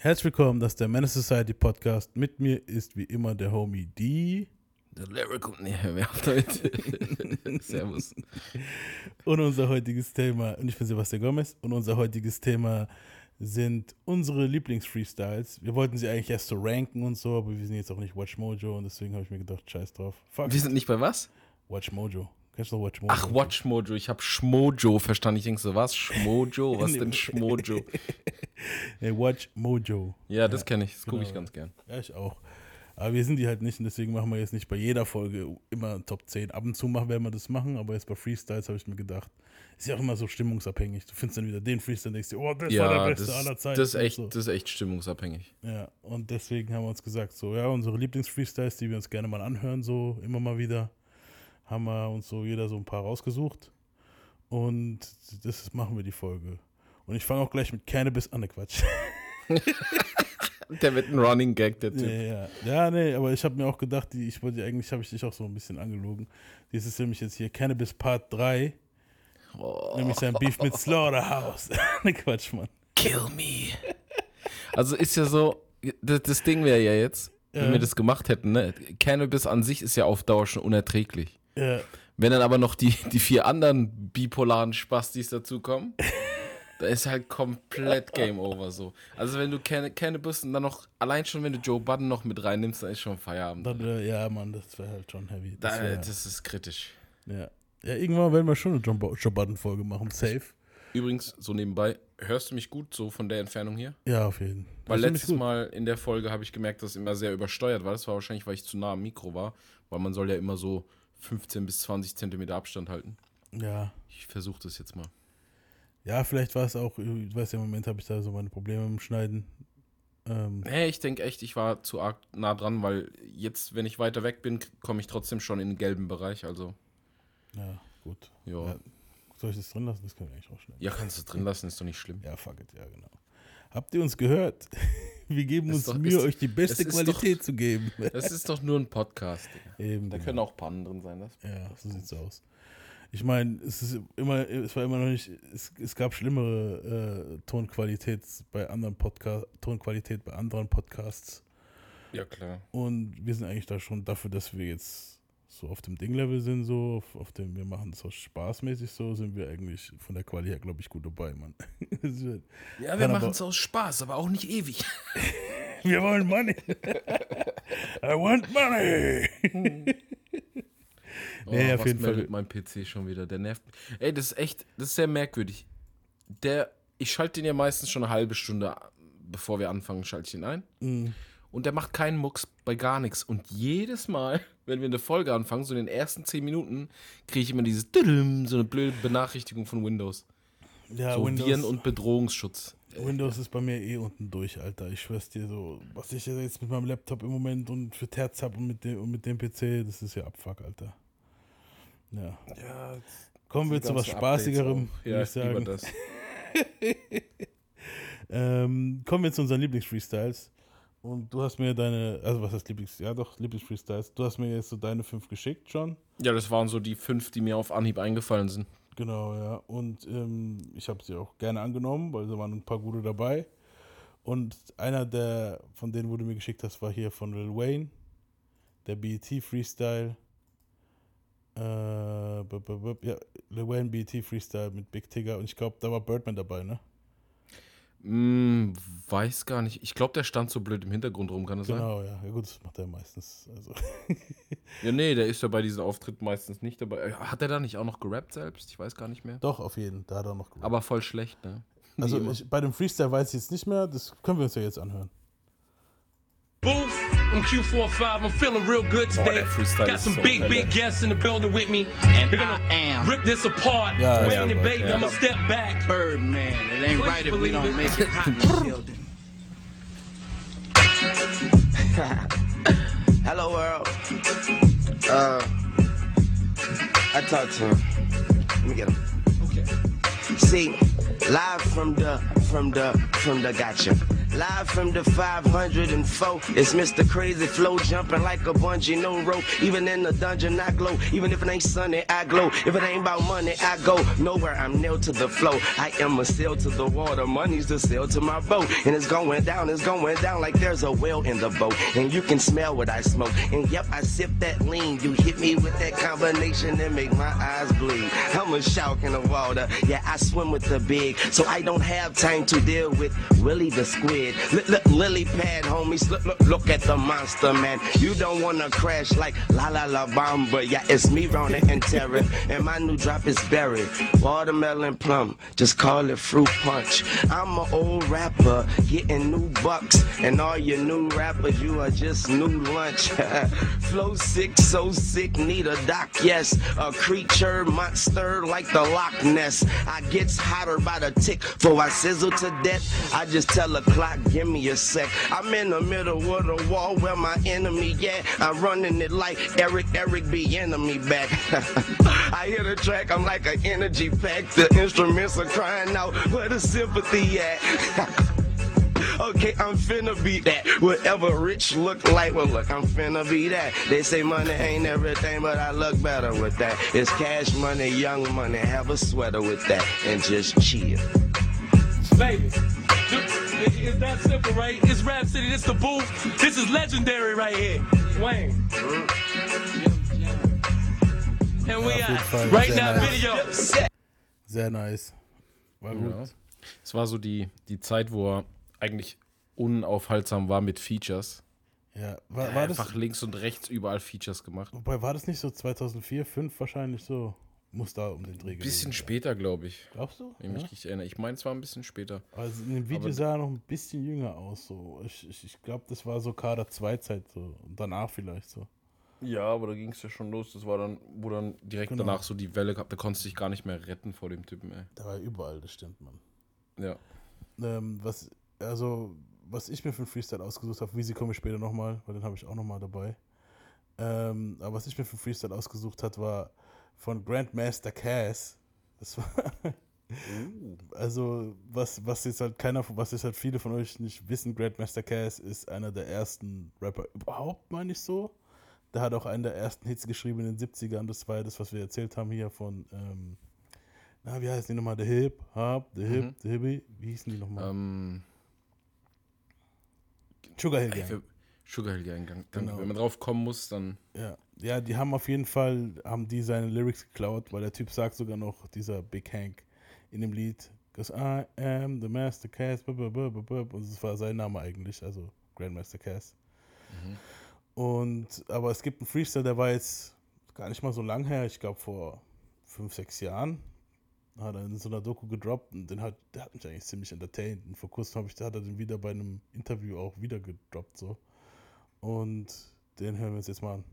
Herzlich willkommen, das ist der Menace Society Podcast. Mit mir ist wie immer der Homie D. Der Lyrical. Nee, wer auf damit? Servus. Und unser heutiges Thema, und ich bin Sebastian Gomez, und unser heutiges Thema sind unsere Lieblings-Freestyles. Wir wollten sie eigentlich erst so ranken und so, aber wir sind jetzt auch nicht Watch Mojo und deswegen habe ich mir gedacht, scheiß drauf. Fuck. Wir sind nicht bei was? Watch Mojo. Kennst du noch Watch Mojo? Ach, Watch Mojo. Ich habe Schmojo verstanden. Ich denke so, was? Schmojo? Was denn Schmojo? nee, Watch Mojo. Ja, das kenne ich. Das Genau. gucke ich ganz gern. Ja, ich auch. Aber wir sind die halt nicht und deswegen machen wir jetzt nicht bei jeder Folge immer Top 10. Ab und zu machen werden wir das machen, aber jetzt bei Freestyles habe ich mir gedacht, ist ja auch immer so stimmungsabhängig. Du findest dann wieder den Freestyle und denkst dir, oh, das war Ja, der das, beste aller Zeiten. das, ist echt, Und das ist echt stimmungsabhängig. so. Ja, und deswegen haben wir uns gesagt, so, ja, unsere Lieblings-Freestyles, die wir uns gerne mal anhören, so immer mal wieder, haben wir uns so jeder so ein paar rausgesucht. Und das machen wir die Folge. Und ich fange auch gleich mit Cannabis an, ne Quatsch. Der wird ein Running Gag, der Ja, Typ. ja. ja, nee, aber ich habe mir auch gedacht, die, ich wollte eigentlich, habe ich dich auch so ein bisschen angelogen. Dies ist nämlich jetzt hier Cannabis Part 3, Oh, nämlich sein Beef mit Slaughterhouse. ne Quatsch, Mann. kill me. Also ist ja so, das, das Ding wäre ja jetzt, wenn Ja. wir das gemacht hätten, ne? Cannabis an sich ist ja auf Dauer schon unerträglich. Ja, Wenn dann aber noch die, die vier anderen bipolaren Spastis dazukommen, da ist halt komplett Game Over so. Also wenn du Can Cannabis und dann noch, allein schon wenn du Joe Budden noch mit reinnimmst, dann ist schon Feierabend. dann, äh, ja, Mann, das wäre halt schon heavy. Da, Das wär, das ist kritisch. ja. ja, irgendwann werden wir schon eine Bo- Joe Budden-Folge machen, safe. Übrigens, so nebenbei, hörst du mich gut so von der Entfernung hier? Ja, auf jeden Fall. Weil letztes Mal in der Folge habe ich gemerkt, dass es immer sehr übersteuert war. Das war wahrscheinlich, weil ich zu nah am Mikro war, weil man soll ja immer so 15 bis 20 Zentimeter Abstand halten. Ja. Ich versuche das jetzt mal. Ja, vielleicht war es auch, ich weiß ja, im Moment habe ich da so meine Probleme mit dem Schneiden. Ähm, Nee, ich denke echt, ich war zu arg nah dran, weil jetzt, wenn ich weiter weg bin, komme ich trotzdem schon in den gelben Bereich. Also, ja, gut. ja. Ja. Soll ich das drin lassen? Das können wir eigentlich auch schneiden. Ja, kannst du drin lassen, ist doch nicht schlimm. Ja, fuck it, ja, genau. Habt ihr uns gehört? Wir geben Ist uns doch- Mühe, ist- euch die beste Qualität zu geben. Das ist doch nur ein Podcast. Digga. Eben, Da genau. können auch Pannen drin sein. Das. Ja, so sieht's aus. Ich meine, es ist immer, es war immer noch nicht, es, es gab schlimmere äh, Tonqualität bei anderen Podcast, Tonqualität bei anderen Podcasts. Ja, klar. Und wir sind eigentlich da schon dafür, dass wir jetzt so auf dem Ding-Level sind, so, auf, auf dem wir machen auch spaßmäßig so, sind wir eigentlich von der Quali her, glaube ich, gut dabei, Mann. Ja, wir machen es aus Spaß, aber auch nicht ewig. wir wollen Money. I want money. Oh, Nee, auf was jeden Fall. meldet mein PC schon wieder? Der nervt mich. Ey, das ist echt, das ist sehr merkwürdig. Der, ich schalte den ja meistens schon eine halbe Stunde, bevor wir anfangen, schalte ich ihn ein. Mhm. Und der macht keinen Mucks bei gar nichts. Und jedes Mal, wenn wir eine Folge anfangen, so in den ersten 10 Minuten, kriege ich immer dieses so eine blöde Benachrichtigung von Windows. Ja, so Windows, Viren und Bedrohungsschutz. Windows ist bei mir eh unten durch, Alter. Ich schwör's dir so, was ich jetzt mit meinem Laptop im Moment und für Terz hab und mit dem, und mit dem PC, das ist ja Abfuck, Alter. Ja. Ja, Kommen wir zu was Spaßigerem, würde ja, ich sagen. Das. Ähm, kommen wir zu unseren Lieblings-Freestyles. Und du hast mir deine, also was heißt Lieblings, ja doch, Lieblings-Freestyles. Du hast mir jetzt so deine fünf geschickt schon. Ja, das waren so die fünf, die mir auf Anhieb eingefallen sind. Genau, ja. Und ähm, ich habe sie auch gerne angenommen, weil da waren ein paar gute dabei. Und einer der, von denen, wo du mir geschickt hast, war hier von Lil Wayne, der BET Freestyle. Äh, b -b -b ja, Lil Wayne BET Freestyle mit Big Tigger. Und ich glaube, da war Birdman dabei, ne? Hm, weiß gar nicht. Ich glaube, der stand so blöd im Hintergrund rum, kann das sein? Genau, ja. Ja gut, das macht er meistens. Also. Ja, nee, der ist ja bei diesen Auftritten meistens nicht dabei. Äh, Hat er da nicht auch noch gerappt selbst? Ich weiß gar nicht mehr. Doch, auf jeden, da hat er noch gemacht. Aber voll schlecht, ne? Also ich, bei dem Freestyle weiß ich jetzt nicht mehr, das können wir uns ja jetzt anhören. Booth, I'm Q45. I'm feeling real good today. that freestyle Got some so big, killer. big guests in the building with me. And We're gonna I am rip this apart. Yeah, Wayne yeah, and baby, yeah. I'm gonna step back. Birdman. It ain't Please right if we don't it. make it hot in the building. Hello, world. Uh, I talked to him. Let me get him. Okay. See, live from the, from the, from the gotcha. Live from the 504. It's Mr. Crazy Flow jumping like a bungee, no rope. Even in the dungeon, I glow. Even if it ain't sunny, I glow. If it ain't about money, I go nowhere. I'm nailed to the flow. I am a sail to the water. Money's the sail to my boat. And it's going down, it's going down like there's a whale in the boat. And you can smell what I smoke. And yep, I sip that lean. You hit me with that combination and make my eyes bleed. I'm a shark in the water. Yeah, I swim with the big. So I don't have time to deal with Willie the squid. Lily pad, homies. Look, look, look at the monster, man. You don't wanna crash like La La La Bamba. Yeah, it's me, Rona and Terry. And my new drop is berry. Watermelon plum. Just call it fruit punch. I'm an old rapper getting new bucks. And all your new rappers, you are just new lunch. Flow sick, so sick, need a doc, yes. A creature, monster like the Loch Ness. I gets hotter by the tick, for I sizzle to death. I just tell a clock, give me a sec. I'm in the middle of the wall where my enemy, yeah. I'm running it like Eric, Eric be enemy back. I hear the track, I'm like an energy pack. The instruments are crying out, where the sympathy at? Okay, I'm finna be that. Whatever rich look like, well, look, I'm finna be that. They say money ain't everything, but I look better with that. It's cash money, young money. Have a sweater with that and just chill. Baby. It's that simple, right? It's Rap City, this the booth. This is legendary right here. Wayne. And we jeden are right sehr now nice. video. Sehr nice. War gut. Ja. Es war so die, die Zeit, wo er eigentlich unaufhaltsam war mit Features. Ja, war, war das, einfach links und rechts überall Features gemacht. wobei, war das nicht so 2004, 2005 wahrscheinlich so? Muss da um den Dreh Ein bisschen später, glaube ich. Glaubst du? Wenn ich mich erinnere. Ich meine, es war ein bisschen später. Also in dem Video Aber- sah er noch ein bisschen jünger aus. So. Ich, ich, ich glaube, das war so Kader 2 Zeit so. Und danach vielleicht so. Ja, aber da ging es ja schon los. Das war dann, wo dann direkt Genau. danach so die Welle gab. Da konntest du dich gar nicht mehr retten vor dem Typen, ey. Da war er überall, das stimmt, Mann. Ja. Ähm, was, also, was ich mir für einen Freestyle ausgesucht habe, Wieso komme ich später nochmal, weil den habe ich auch nochmal dabei. Ähm, aber was ich mir für einen Freestyle ausgesucht hat, war von Grandmaster Cass. Das war. Also, was, was jetzt halt keiner, was jetzt halt viele von euch nicht wissen, Grandmaster Cass ist einer der ersten Rapper überhaupt, meine ich so. Der hat auch einen der ersten Hits geschrieben in den 70ern. Das war ja das, was wir erzählt haben hier von, ähm, na, wie heißt die nochmal? The Hip, Hop, The Hip, The Hippie. Wie hießen die nochmal? Ähm, Sugar Hill Gang. Sugar Hill Gang. Dann, Genau. Wenn man drauf kommen muss, dann. Ja. Ja, die haben auf jeden Fall, haben die seine Lyrics geklaut, weil der Typ sagt sogar noch, dieser Big Hank in dem Lied, Cause I am the Master Cass, und das war sein Name eigentlich, also Grandmaster Cass. Und, aber es gibt einen Freestyle, der war jetzt gar nicht mal so lang her, ich glaube vor fünf, sechs Jahren, hat er in so einer Doku gedroppt und den hat, der hat mich eigentlich ziemlich entertained. Und vor kurzem ich, hat er den wieder bei einem Interview auch wieder gedroppt, so. Und den hören wir uns jetzt mal an.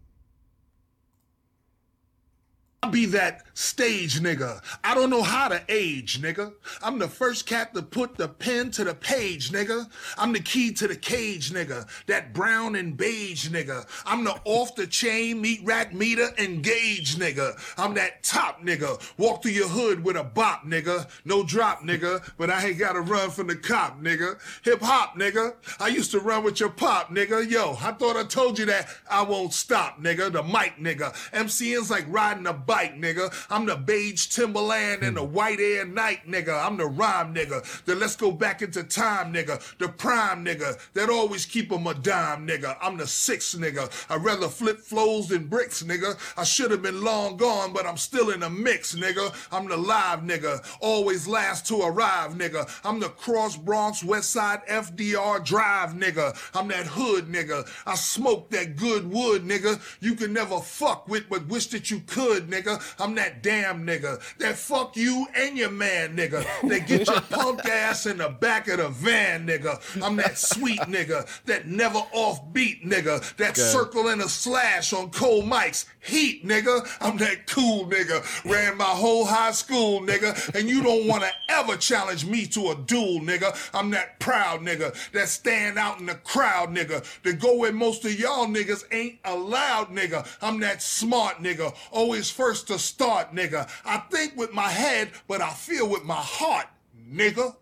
I'll be that stage nigga. I don't know how to age, nigga. I'm the first cat to put the pen to the page, nigga. I'm the key to the cage, nigga. That brown and beige, nigga. I'm the off the chain, meat rack meter, engage, nigga. I'm that top nigga. Walk through your hood with a bop, nigga. No drop, nigga. But I ain't gotta run from the cop, nigga. Hip hop, nigga. I used to run with your pop, nigga. Yo, I thought I told you that I won't stop, nigga. The mic, nigga. MCN's like riding a bike, nigga. I'm the beige Timberland and the hmm. white air night, nigga. I'm the rhyme, nigga. The let's go back into time, nigga. The prime, nigga. That always keep 'em a dime, nigga. I'm the six, nigga. I'd rather flip flows than bricks, nigga. I should have been long gone, but I'm still in the mix, nigga. I'm the live, nigga. Always last to arrive, nigga. I'm the cross Bronx West Side FDR Drive, nigga. I'm that hood, nigga. I smoke that good wood, nigga. You can never fuck with, but wish that you could, nigga. I'm that damn nigga. That fuck you and your man, nigga. That get your punk ass in the back of the van, nigga. I'm that sweet nigga. That never offbeat nigga. That circle and a slash on cold mics. Heat, nigga. I'm that cool nigga. Ran my whole high school, nigga. And you don't want to ever challenge me to a duel, nigga. I'm that proud nigga. That stand out in the crowd, nigga. That go where most of y'all niggas ain't allowed, nigga. I'm that smart nigga. Always first to start, nigga. I think with my head, but I feel with my heart, nigga.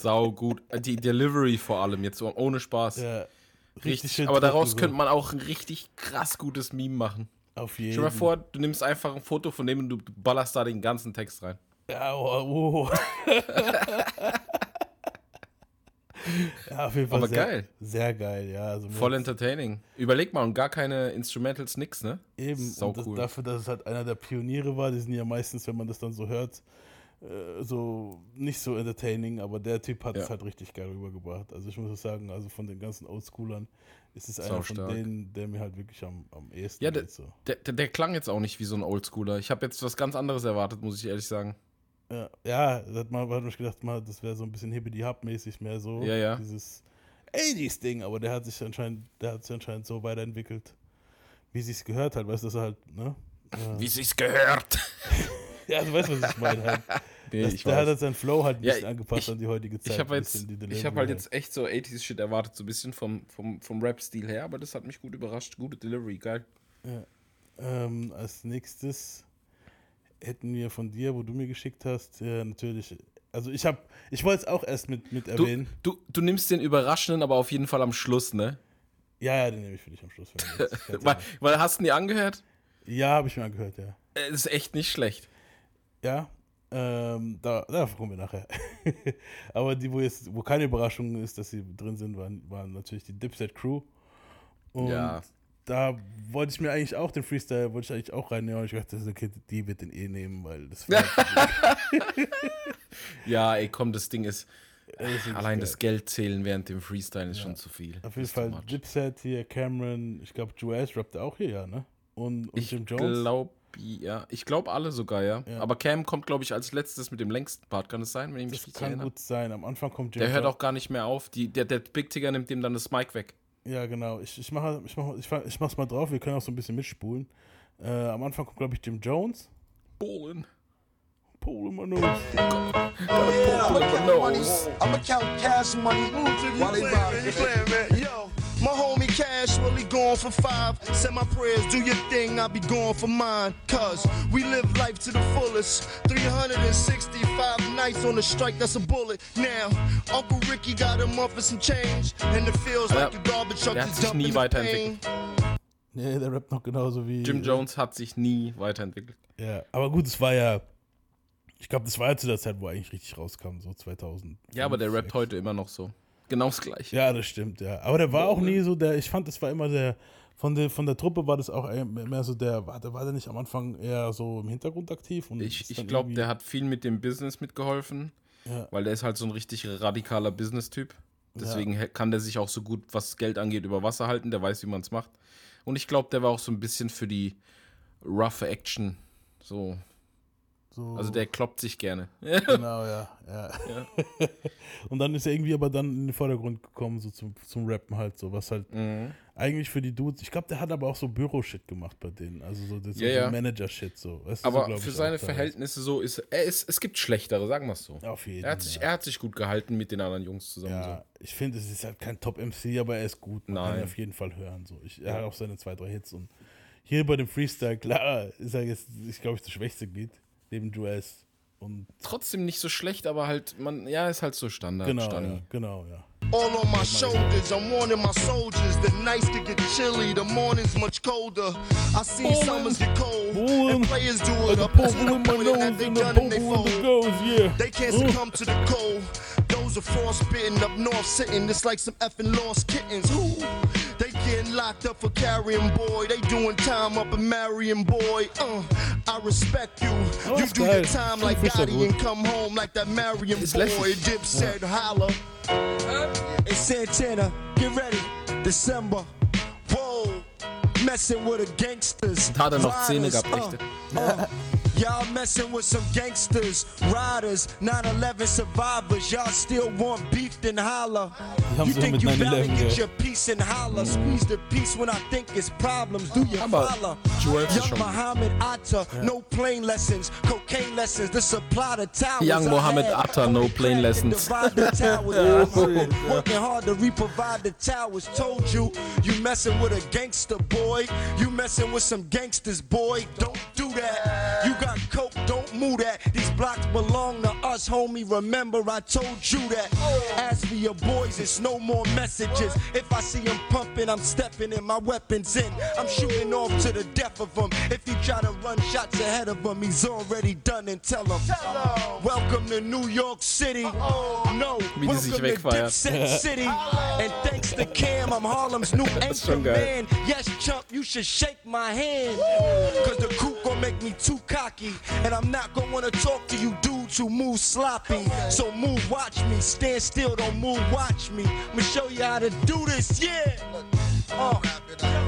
Sau gut. Die Delivery vor allem, jetzt ohne Spaß. Ja, richtig. schön Aber daraus so. könnte man auch ein richtig krass gutes Meme machen. Auf jeden Stell dir mal vor, du nimmst einfach ein Foto von dem und du ballerst da den ganzen Text rein. Ja, oh, oh. ja, auf jeden Fall Aber sehr, geil. Sehr geil, ja. Also Voll entertaining. Überleg mal, und gar keine Instrumentals, nix, ne? eben Sau das, cool. dafür, dass es halt einer der Pioniere war, die sind ja meistens, wenn man das dann so hört, äh, so nicht so entertaining, aber der Typ hat es Ja. halt richtig geil rübergebracht. Also ich muss sagen, also von den ganzen Oldschoolern ist es einer von denen, der mir halt wirklich am, am ehesten Ja, der, geht, so. der, der, der klang jetzt auch nicht wie so ein Oldschooler. Ich habe jetzt was ganz anderes erwartet, muss ich ehrlich sagen. Ja, ja, da hat man, hat man sich gedacht, mal, das wäre so ein bisschen hippity-hop-mäßig mehr so. Ja, ja. Dieses 80s-Ding, aber der hat sich anscheinend, der hat sich anscheinend so weiterentwickelt, wie sich's gehört hat, weißt du, dass er halt, ne? Ja, Wie sich's gehört. ja du weißt, was ich meine halt. Nee, Das, der hat weiß. halt seinen Flow halt ein Ja, angepasst ich- an die heutige Zeit. Ich habe Delivery habe halt jetzt echt so 80s-Shit erwartet, so ein bisschen vom, vom, vom Rap-Stil her, aber das hat mich gut überrascht. Gute Delivery, geil. Ähm, als nächstes hätten wir von dir, wo du mir geschickt hast, äh, natürlich. Also ich habe, ich wollte es auch erst mit, mit Du, erwähnen. du, du nimmst den Überraschenden, aber auf jeden Fall am Schluss, ne? Ja, ja, den nehme ich für dich am Schluss. du Weil, weil hast du ihn angehört? ja, habe ich mir angehört, ja. Äh, ist echt nicht schlecht. Ja, ähm, da, da kommen wir nachher. Aber die, wo jetzt, wo keine Überraschung ist, dass sie drin sind, waren, waren natürlich die Dipset Crew. Und Ja. Da wollte ich mir eigentlich auch den Freestyle, wollte ich eigentlich auch reinnehmen, aber ich dachte, okay, die wird den eh nehmen, weil das war Ja, ey, komm, das Ding ist. das ist Allein das Geld zählen während dem Freestyle ist schon zu viel. Auf jeden Fall much. Dipset hier, Cameron, ich glaube, Juaz rappt auch hier, ja, ne? Und, und Ich Jim Jones. glaube, ja. Ich glaube alle sogar, ja. Ja. Aber Cam kommt, glaube ich, als letztes mit dem längsten Part. Kann es sein, wenn ich mich das richtig kann erinnere? gut sein. Am Anfang kommt Jim Der hört auch gar nicht mehr auf. Die, der, der Big Tigger nimmt dem dann das Mic weg. Ja, genau. Ich, ich mache ich mach, ich, mach- ich mach's mal drauf, wir können auch so ein bisschen mitspulen. Äh, am Anfang kommt, glaube ich, Jim Jones. Bohlen. Pole in my nose. I'ma count cash money while they ride. Really going for five. Say my prayers, do your thing, I'll be going for mine. Cause we live life to the fullest. 365 nights on the strike, that's a bullet. Now, Uncle Ricky got him up for some change. And it feels like the garbage truck is sich dumping nie the weiterentwickelt. pain. Nee, der rappt noch genauso wie. Jim Jones hat sich nie weiterentwickelt. Ja, aber gut, es war ja. Ich glaube, das war ja zu der Zeit, wo er eigentlich richtig rauskam, so 2000. Ja, aber der rappt heute immer noch so. Genau das gleiche. Ja, das stimmt, ja. Aber der war auch nie so der, ich fand, das war immer der, von der, von der Truppe war das auch mehr so der, war der, war der nicht am Anfang eher so im Hintergrund aktiv? Und Ich, ich glaube, der hat viel mit dem Business mitgeholfen, Ja. weil der ist halt so ein richtig radikaler Business-Typ. Deswegen he- kann der sich auch so gut, was Geld angeht, über Wasser halten. Der weiß, wie man es macht. Und ich glaube, der war auch so ein bisschen für die rough Action. So. So, Also der kloppt sich gerne. Genau, ja. ja. und dann ist er irgendwie aber dann in den Vordergrund gekommen, so zum, zum Rappen halt, so was halt Mhm. eigentlich für die Dudes. Ich glaube, der hat aber auch so Büro-Shit gemacht bei denen. Also so, das Ja, so ja. Manager-Shit, so. So Aber glaub für ich seine. Verhältnisse so ist er ist, es gibt schlechtere, sagen wir es so. Auf jeden Er hat, sich, ja. er hat sich gut gehalten mit den anderen Jungs zusammen. Ja, ich finde, es ist halt kein Top-MC, aber er ist gut. Man kann Nein. ihn auf jeden Fall hören. So. Ich, er hat auch seine zwei, drei Hits. Und hier bei dem Freestyle, klar, ist er jetzt, ich glaube, ich, das schwächste Glied, neben Juez. Und. Trotzdem nicht so schlecht, aber halt, man, ja, ist halt so Standard. genau, ja, genau, ja. All on my shoulders, I'm warning my soldiers. The nights could get chilly, the mornings much colder. I seen summers get cold, Ballin'. and players do it up. In my nose they and a done and they fold. goes, yeah. They can't succumb to the cold. Those are frostbitten up north sitting. It's like some effing lost kittens. Ooh. They getting locked up for carrying boy. They doing time up in Marion boy. Uh, I respect you. Oh, you do geil. your time like Freestyle Gotti and come home like that Marion Ist boy. lässig. Dip said holla. It's Santana. Get ready. December. Whoa. Messing with the gangsters. Da hat er noch Zähne gehabt, echte. uh, Y'all messing with some gangsters, riders, 9-11 survivors. Y'all still want beef, then holler. You think you 9/11 get your peace and holler. Squeeze the peace when I think it's problems. Do you? Joel Young Muhammad Atta, no plane lessons, cocaine lessons. The supply the towers. Young Muhammad. Atta, no plane lessons. divide the towers. Working hard to re-provide the towers. Told you, you messing with a gangster boy. You messing with some gangsters, boy. Don't do that. You got coke, don't move that. These blocks belong to us. Homie, remember I told you that. As for your boys, it's no more messages. If I see him pumping, I'm stepping in, my weapons in. I'm shooting off to the death of him. If he try to run shots ahead of him, he's already done and tell him. Welcome to New York City. No, Wie die sich welcome to wegfeiern. Dipset City. And thanks to Cam, I'm Harlem's new anchor man. Yes, chump, you should shake my hand. Cause the coup gon' make me too cocky. And I'm not gonna wanna talk to you dudes who move sloppy. So move, watch me. Stand still, don't move, watch me. I'ma show you how to do this, yeah. Uh.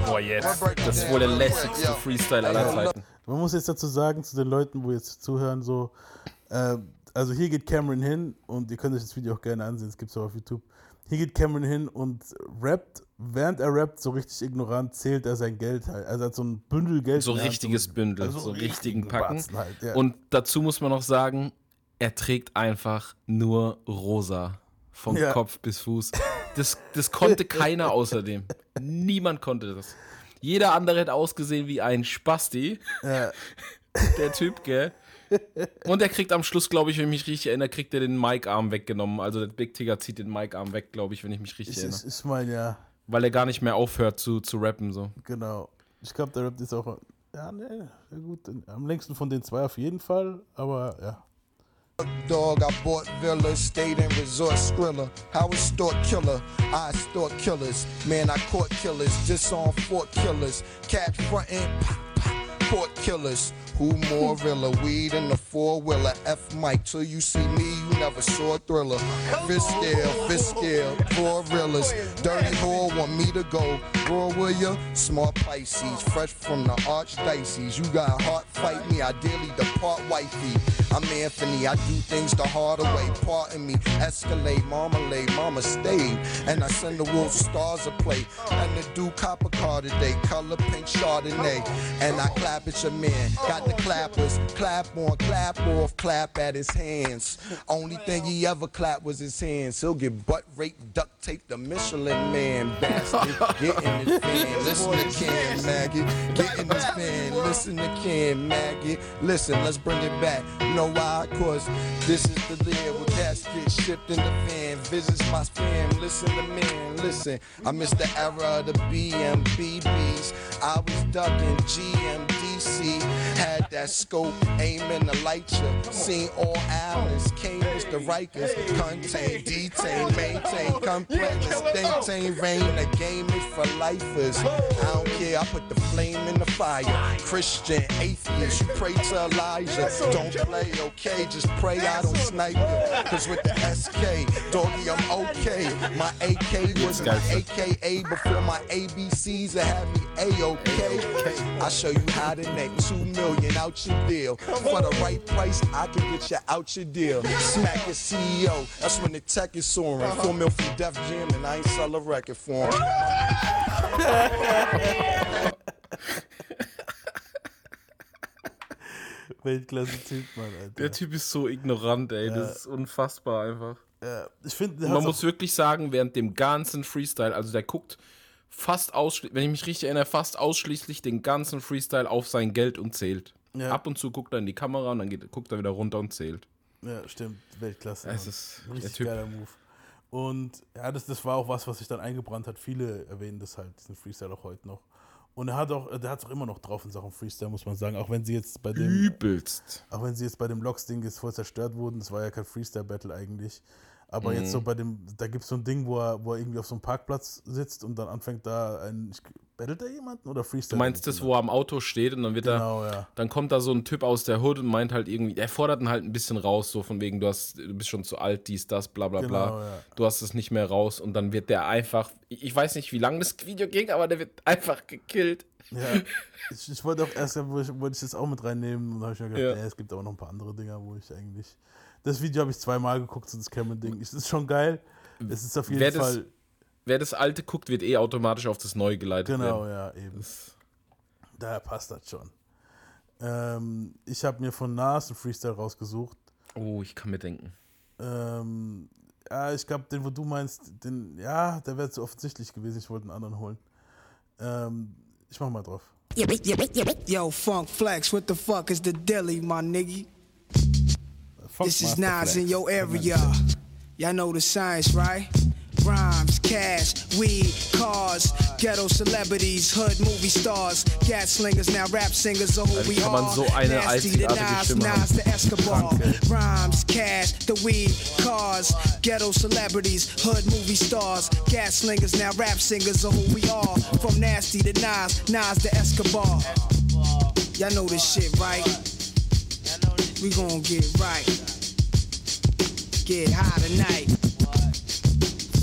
Boah, jetzt. Das ist wohl der lässigste Freestyle aller Zeiten. Man muss jetzt dazu sagen, zu den Leuten, wo jetzt zuhören, so, äh, also hier geht Cameron hin und ihr könnt euch das Video auch gerne ansehen, es gibt es auch auf YouTube. Hier geht Cameron hin und rappt, während er rappt, so richtig ignorant, zählt er sein Geld halt. Also er hat so ein Bündel Geld. So in der Hand, richtiges Bündel, also so einen richtigen Packen. Halt, ja. Und dazu muss man noch sagen, er trägt einfach nur rosa. Von Ja. Kopf bis Fuß. Das, das konnte keiner außerdem. Niemand konnte das. Jeder andere hätte ausgesehen wie ein Spasti. Ja. Der Typ, gell? Und er kriegt am Schluss, glaube ich, wenn ich mich richtig erinnere, kriegt er den Mic-Arm weggenommen. Also der Big Tigger zieht den Mic-Arm weg, glaube ich, wenn ich mich richtig ich, erinnere. ich, ich meine, ja, Weil er gar nicht mehr aufhört zu, zu rappen. So. genau. Ich glaube, der rappt ist auch, ja, ne, gut, am längsten von den zwei auf jeden Fall, aber ja. Dog, I bought villas, stayed in resort Skrilla. How was stalk killer? I stalk killers. Man, I caught killers, disarm fort killers. Cat frontin', pop, pop, port killers. Who more realer? Weed in the four wheeler. F Mike, till you see me, you never saw a thriller. Fist scale, fist scale, four realers. Dirty whore want me to go. Raw will ya? Smart Pisces, fresh from the archdiocese. You got heart, fight me, ideally depart wifey. I'm Anthony, I do things the harder way. Pardon me, escalate, marmalade, mama stayed. And I send the wolf stars a play. And the do copper car today, color pink Chardonnay. And I clap at your man, got the clappers. Clap on, clap off, clap at his hands. Only thing he ever clapped was his hands. He'll get butt raped, duct tape the Michelin man, bastard. Get in his van, listen to Cam Maggie. Get in his van, listen to Cam Maggie. Listen, let's bring it back. You know why? Cause this is the cats get shipped in the van. Visits my spam, listen to man, listen. I missed the era of the BMBBs. I was ducking GMDC. Had that scope, aiming to light you. Seen all islands, came Mr. Rikers. Contain, detain, maintain, complex, maintain, rain. The game is for lifers. I don't care, I put the flame in the fire. Christian, atheist, you pray to Elijah. Don't play, okay? Just pray I don't snipe you. Cause with the SK, doggy, I'm okay. My AK was my AKA before my ABCs. It had me A-OK. I show you how to make two million out your deal. For the right price, I can get you out your deal. Smack your CEO, that's when the tech is soaring. Four mil from Def Jam, and I ain't sell a record for him. Weltklasse-Typ, Mann, Alter. Der Typ ist so ignorant, ey. Das ist unfassbar einfach. Ja, ich finde, Man muss wirklich sagen, während dem ganzen Freestyle, also der guckt fast ausschließlich, wenn ich mich richtig erinnere, fast ausschließlich den ganzen Freestyle auf sein Geld und zählt. Ja. Ab und zu guckt er in die Kamera und dann geht, guckt er wieder runter und zählt. Ja, stimmt, Weltklasse. Es Mann. ist der Richtig Typ. geiler Move. Und ja, das, das war auch was, was sich dann eingebrannt hat. Viele erwähnen das halt, diesen Freestyle auch heute noch. Und er hat auch, der hat es auch immer noch drauf in Sachen Freestyle, muss man sagen. Auch wenn sie jetzt bei dem, Übelst. auch wenn sie jetzt bei dem Logs-Ding jetzt voll zerstört wurden, das war ja kein Freestyle-Battle eigentlich. Aber Mhm. jetzt so bei dem, da gibt es so ein Ding, wo er, wo er irgendwie auf so einem Parkplatz sitzt und dann anfängt da ein, battelt er jemanden oder Du Freestyle? meinst das, wo er am Auto steht und dann wird Genau, er, ja. dann kommt da so ein Typ aus der Hood und meint halt irgendwie, er fordert ihn halt ein bisschen raus, so von wegen, du hast, du bist schon zu alt, dies, das, bla bla bla. Genau, ja. Du hast es nicht mehr raus und dann wird der einfach, ich weiß nicht, wie lang das Video ging, aber der wird einfach gekillt. Ja, ich, ich wollte auch erst, wollte wollte ich das auch mit reinnehmen und da habe ich mir gedacht, Ja. ja. es gibt aber noch ein paar andere Dinger, wo ich eigentlich. Das Video habe ich zweimal geguckt, so das Cameron-Ding. Es ist schon geil. Es ist auf jeden Wer das- Fall. Wer das alte guckt, wird eh automatisch auf das neue geleitet Genau, werden. ja, eben. Daher passt das schon. Ähm, ich habe mir von Nas einen Freestyle rausgesucht. Oh, ich kann mir denken. Ähm, ja, ich glaube, den, wo du meinst, den, ja, der wäre zu offensichtlich gewesen. Ich wollte einen anderen holen. Ähm, ich mach mal drauf. Yo, Funk Flex, what the fuck is the dilly, my nigga? This is Funkmaster Nas Flex. in your area. Y'all know the science, right? Rhymes, cash, weed, cars, ghetto celebrities, hood movie stars, gas slingers, now rap singers are who we kann man are. so eine Nasty the Nas, Nas the Escobar. Rhymes, cash, the weed, cars, ghetto celebrities, hood movie stars, gas slingers, now rap singers are who we are. From Nasty to Nas, Nas the Escobar. Y'all know this shit, right? We gon' get right. Get high tonight.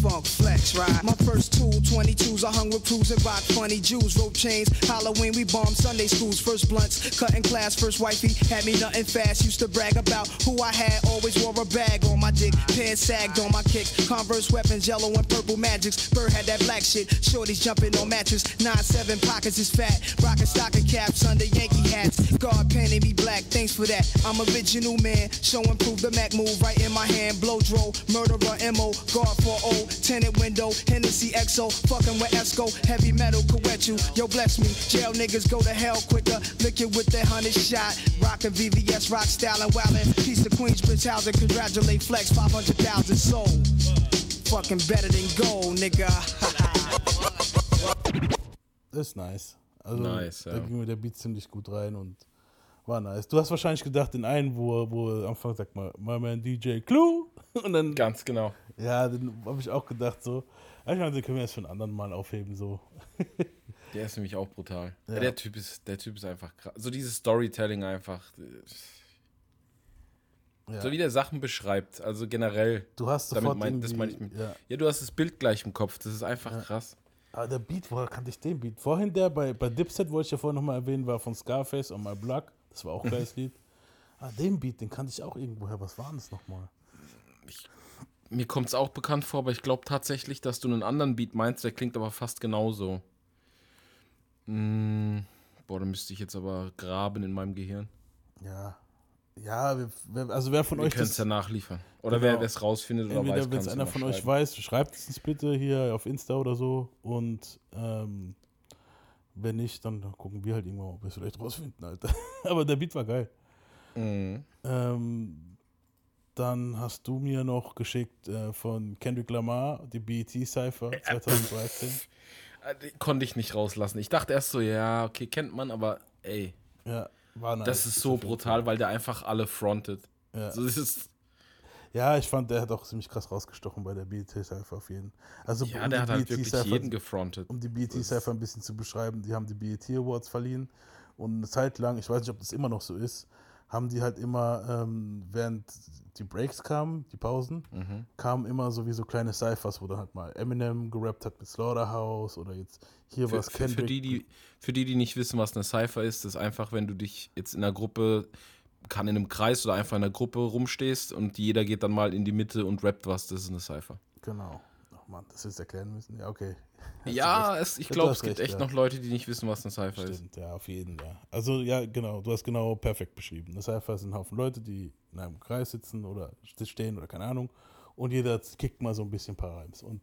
Funk flex, right? My first tool, 22s, I hung with crews and rock funny Jews, rope chains. Halloween, we bombed Sunday schools, first blunts, cutting class, first wifey. Had me nothing fast, used to brag about who I had, always wore a bag on my dick. Pants sagged on my kicks, Converse weapons, yellow and purple magics. Bird had that black shit, shorties jumping on mattress. 9-7 pockets is fat, rockin' stocking caps under Yankee hats. God painted me black, thanks for that. I'm original man, show and prove the Mac move right in my hand. Blow dro, murderer, MO, guard for O, tenant window, Hennessy XO, fucking with Esco, heavy metal could wet you. Yo, bless me, jail niggas go to hell quicker. Lick it with that hundred shot, rockin' VVS, rock style and wildin'. Piece of Queensbridge housing, congratulate Flex, 500,000 sold. Fucking better than gold, nigga. Das ist nice. Also, Nice, da ja. ging mir der Beat ziemlich gut rein und war nice. Du hast wahrscheinlich gedacht, den einen, wo, wo er am Anfang sagt, mal, mal mein DJ Clue. Und dann, Ganz genau. Ja, den habe ich auch gedacht, so. Ich meine, den können wir erst für einen anderen Mal aufheben, so. Der ist nämlich auch brutal. Ja. Der, typ ist, der Typ ist einfach krass. So dieses Storytelling einfach. Ja. So wie der Sachen beschreibt. Also generell. Du hast sofort mein, das meine ich mit. ja. Ja. du hast das Bild gleich im Kopf. Das ist einfach krass. Aber der Beat, woher kannte ich den Beat? Vorhin der bei, bei Dipset, wollte ich ja vorhin nochmal erwähnen, war von Scarface on My Block. Das war auch ein geiles Lied. Ah, den Beat, den kannte ich auch irgendwoher. Was war denn das nochmal? Mir kommt es auch bekannt vor, aber ich glaube tatsächlich, dass du einen anderen Beat meinst, der klingt aber fast genauso. Mm, boah, da müsste ich jetzt aber graben in meinem Gehirn. Ja. Ja, wer- also wer von Wir euch können es ja nachliefern. Oder Genau. wer es rausfindet oder Entweder, weiß, wenn es einer von euch weiß, schreibt es uns bitte hier auf Insta oder so. Und ähm, wenn nicht, dann gucken wir halt irgendwann, ob wir es vielleicht rausfinden, Alter. Aber der Beat war geil. Mhm. Ähm, dann hast du mir noch geschickt äh, von Kendrick Lamar, die BET Cypher 2013. Äh, die Konnte ich nicht rauslassen. Ich dachte erst so, ja, okay, kennt man, aber ey, Ja, war nice. das ist so brutal, weil der einfach alle frontet. Ja. So, das ist, Ja, ich fand, der hat auch ziemlich krass rausgestochen bei der BET Cypher auf jeden Also ja, um der hat halt BET wirklich Cypher- jeden gefrontet. um die BET Cypher ein bisschen zu beschreiben, die haben die BET Awards verliehen und eine Zeit lang, ich weiß nicht, ob das immer noch so ist, haben die halt immer, ähm, während die Breaks kamen, die Pausen, Mhm. kamen immer so wie so kleine Cyphers, wo dann halt mal Eminem gerappt hat mit Slaughterhouse oder jetzt hier Für, was für, für, die, die, für die, die nicht wissen, was eine Cypher ist, ist einfach, wenn du dich jetzt in einer Gruppe, kann in einem Kreis oder einfach in einer Gruppe rumstehst und jeder geht dann mal in die Mitte und rappt was, das ist eine Cypher. Genau. Ach man, das jetzt erklären müssen. Ja, okay. Ja, es, ich glaube, es gibt recht, echt ja. noch Leute, die nicht wissen, was eine Cypher ist. Stimmt, ja, auf jeden Fall. Also, ja, genau, du hast genau perfekt beschrieben. Das es sind ein Haufen Leute, die in einem Kreis sitzen oder stehen oder keine Ahnung und jeder kickt mal so ein bisschen ein paar Reims. Und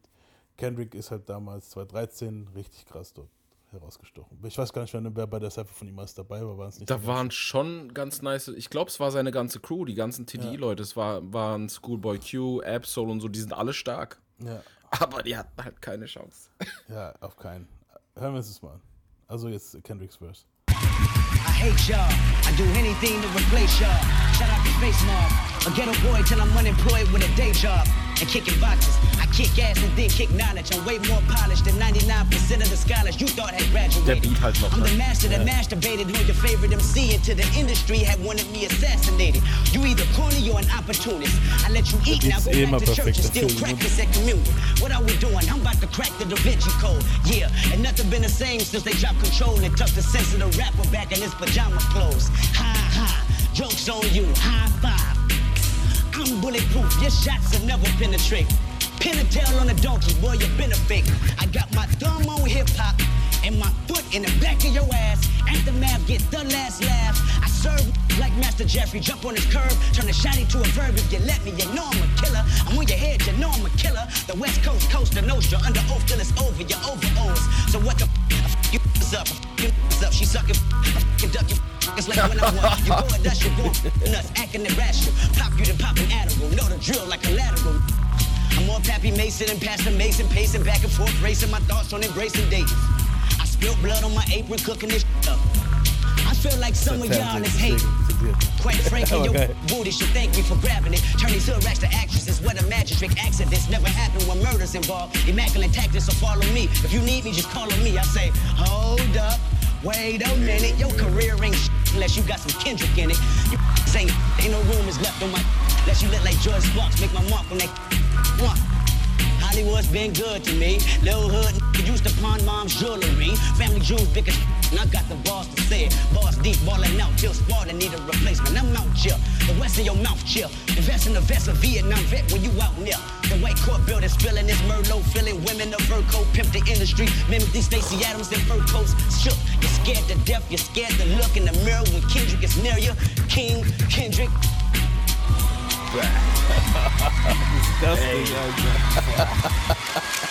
Kendrick ist halt damals 2013 richtig krass dort herausgestochen. Ich weiß gar nicht, wer bei der Cypher von ihm alles dabei war, es nicht Da waren schon ganz nice, ich glaube, es war seine ganze Crew, die ganzen TD-Leute. Es war, waren Schoolboy Q, Absol und so, die sind alle stark. Ja, Aber die hatten halt keine Chance. ja, auf keinen. Hören wir uns das mal an. Also jetzt Kendricks Verse. I hate y'all. I do anything to replace y'all. Shout out to Face Mob. A ghetto boy till I'm unemployed with a day job. And kicking boxes. Kick ass and then kick knowledge. I'm way more polished than 99% of the scholars you thought had graduated. Der Beat halt I'm the master that masturbated on your favorite MC until the industry had wanted me assassinated. You either corny or an opportunist. I let you eat, now go back to church and still practice at communion. What are we doing? I'm about to crack the Da Vinci Code. Yeah, and nothing been the same since they dropped control and tucked the sense of the rapper back in his pajama clothes. Ha ha, jokes on you, high five. I'm bulletproof, your shots will never penetrate. Pin a tail on a donkey, boy, you been a fake. I got my thumb on hip hop and my foot in the back of your ass. Aftermath, get the last laugh. I serve like Master Jeffrey, jump on his curb, turn the shotty to a verb. If you let me, you know I'm a killer. I'm on your head, you know I'm a killer. The West Coast, Coast to Nostra, under oath till it's over, you're over O's. So what the f- you is up, you is up, she sucking, f- duck you, f- like when I want. You go and dust, you go nuts, acting irrational. Pop you to pop an Adderall, know the drill like collateral. I'm more Pappy Mason and Pastor Mason, pacing back and forth, racing my thoughts on embracing dates. I spilled blood on my apron, cooking this up. I feel like some of y'all is hating. Quite frankly, your Okay. booty should thank me for grabbing it. Turn these hood rats to actresses. What a magic trick accidents never happen when murder's involved. Immaculate tactics, so follow me. If you need me, just call on me. I say, hold up, wait a minute. Your career ain't shit unless you got some Kendrick in it. You ain't, ain't no room is left on my unless you look like George Sparks. Make my mark on that. One. Hollywood's been good to me. Little hood used to pawn mom's jewelry. Family jewels big and I got the boss to say it. Boss deep, balling out till Sparta need a replacement. I'm out chill. The west of your mouth chill. Invest in the vest of Vietnam vet when you out near. The white court building spilling this Merlot, filling women of fur coat, pimp the industry. Mimic these Stacey Adams and fur coats. Shook, you're scared to death, you're scared to look in the mirror when Kendrick is near you. King Kendrick. Es,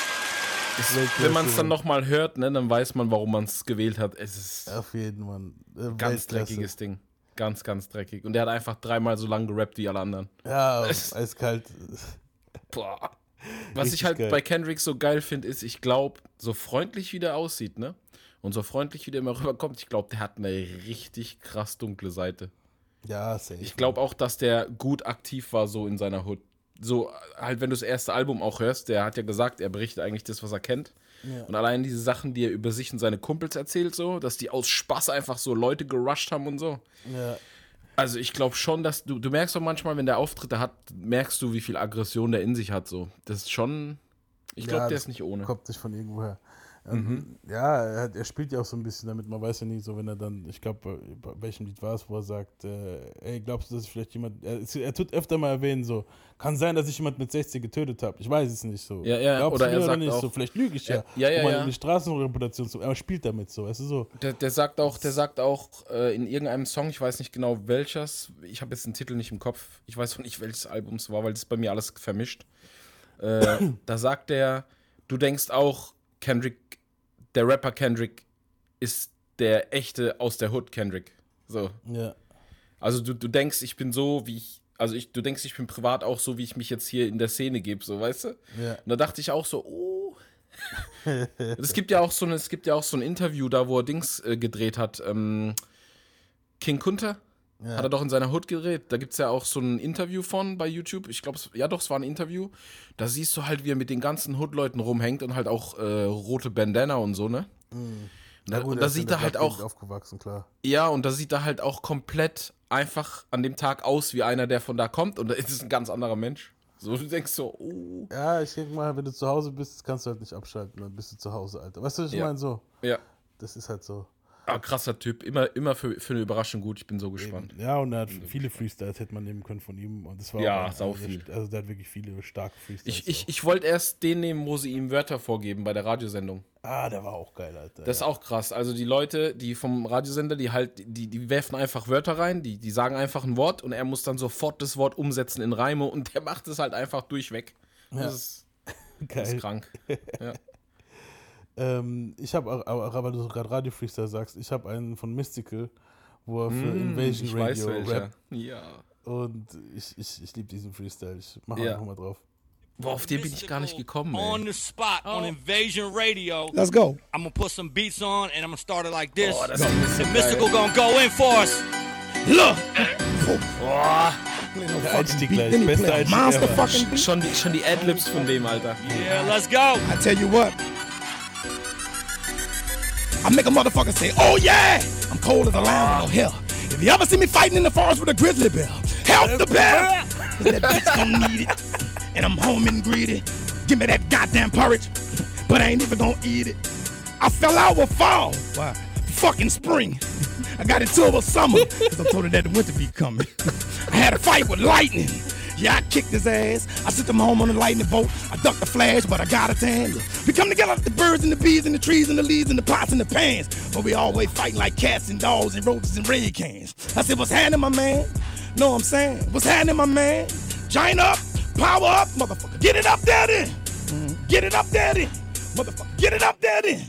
wenn man es dann nochmal hört, ne, dann weiß man, warum man es gewählt hat. Es ist Auf jeden Mann. Äh, ganz dreckiges Ding. Ganz, ganz dreckig. Und der hat einfach dreimal so lang gerappt wie alle anderen. Ja, Es- eiskalt. Boah. Was Richtig ich halt geil. bei Kendrick so geil finde, ist, ich glaube, so freundlich wie der aussieht, ne? Und so freundlich wie der immer rüberkommt, ich glaube, der hat eine richtig krass dunkle Seite. Ja, safe. Ich glaube auch, dass der gut aktiv war so in seiner Hood. So, halt, wenn du das erste Album auch hörst, der hat ja gesagt, er berichtet eigentlich das, was er kennt. Ja. Und allein diese Sachen, die er über sich und seine Kumpels erzählt, so, dass die aus Spaß einfach so Leute gerusht haben und so. Ja. Also ich glaube schon, dass du, du merkst doch manchmal, wenn der Auftritte hat, merkst du, wie viel Aggression der in sich hat, so. Das ist schon, ich glaube, Ja, der ist nicht ohne. Kommt nicht von irgendwoher. Mhm. Ähm, Ja, er, er spielt ja auch so ein bisschen damit. Man weiß ja nie so, wenn er dann, ich glaube, bei, bei welchem Lied war es, wo er sagt, äh, ey, glaubst du, dass ich vielleicht jemand, er, er tut öfter mal erwähnen, so, kann sein, dass ich jemand mit 60 getötet habe. Ich weiß es nicht so. Ja, ja, Glaubst oder du er sagt nicht auch- so, vielleicht lüge ich ja. Ja, ja, um ja. Straßenreputation zu, er spielt damit so, weißt du so. Der, der sagt auch, der sagt auch äh, in irgendeinem Song, ich weiß nicht genau welches, ich habe jetzt den Titel nicht im Kopf, ich weiß auch nicht, welches Album es war, weil das bei mir alles vermischt. Äh, da sagt er, du denkst auch, Kendrick, der Rapper Kendrick ist der echte aus der Hood Kendrick. So. Ja. Also du, du denkst, ich bin so, wie ich, also ich, du denkst, ich bin privat auch so, wie ich mich jetzt hier in der Szene gebe, so, weißt du? Ja. Und da dachte ich auch so, oh. es gibt ja auch so ein, es gibt ja auch so ein Interview da, wo er Dings äh, gedreht hat. Ähm, King Kunter Ja. hat er doch in seiner Hood gedreht. Da gibt es ja auch so ein Interview von bei YouTube. Ich glaube, ja doch, es war ein Interview. Da siehst du halt, wie er mit den ganzen Hood-Leuten rumhängt und halt auch äh, rote Bandana und so, ne? Und da, gut, und da sieht er halt auch, aufgewachsen, klar. ja, und da sieht er halt auch komplett einfach an dem Tag aus wie einer, der von da kommt. Und da ist es ein ganz anderer Mensch. So, du denkst so, oh. Ja, ich denke mal, wenn du zu Hause bist, kannst du halt nicht abschalten, dann bist du zu Hause, Alter. Weißt du, was ich Ja. meine? So, Ja. das ist halt so. Ah, krasser Typ. Immer, immer für, für eine Überraschung gut. Ich bin so gespannt. Ja, und er hat viele Freestyles hätte man nehmen können von ihm. Und das war Ja, auch sau viel. Also der hat wirklich viele starke Freestyles. Ich, ich, ich wollte erst den nehmen, wo sie ihm Wörter vorgeben bei der Radiosendung. ah, der war auch geil, Alter. Das ist auch krass. Also die Leute, die vom Radiosender, die halt, die, die werfen einfach Wörter rein, die, die sagen einfach ein Wort und er muss dann sofort das Wort umsetzen in Reime und der macht es halt einfach durchweg. Das, ist, das ist krank. Ja. Ähm, ich habe aber du gerade Radio Freestyle sagst, ich habe einen von Mystical, wo er für Mm, Invasion ich weiß Radio welcher. rappt. Ja. Und ich, ich, ich liebe diesen Freestyle. Ich mache Ja. einfach mal drauf. Boah, auf den bin ich gar nicht gekommen, On ey. the spot on Invasion Radio. Let's go. I'm gonna put some beats on and I'm gonna start it like this. Oh, das ist and Mystical gonna go in for us. Look. Der Einstieg gleich, bester a Einstieg monster ever. fucking beat. Schon die, schon die Adlibs von dem, Alter. Yeah, let's go. I tell you what. I make a motherfucker say, oh yeah, I'm cold as a lamb with no hair. If you ever see me fighting in the forest with a grizzly bear, help the bear. 'Cause that bitch gonna need it. And I'm home and greedy. Give me that goddamn porridge. But I ain't even gonna eat it. I fell out with fall. Why? Fucking spring. I got into it with summer. Cause I told her that the winter be coming. I had a fight with lightning. Yeah, I kicked his ass. I sent him home on a lightning bolt. I ducked the flash, but I got a tan. We come together like the birds and the bees and the trees and the leaves and the pots and the pans. But we always fighting like cats and dogs and roaches and red cans. I said, what's happening, my man? Know what I'm saying? What's happening, my man? Giant up, power up, motherfucker. Get it up. Mhm. Get it up then. Motherfucker, get it up there then.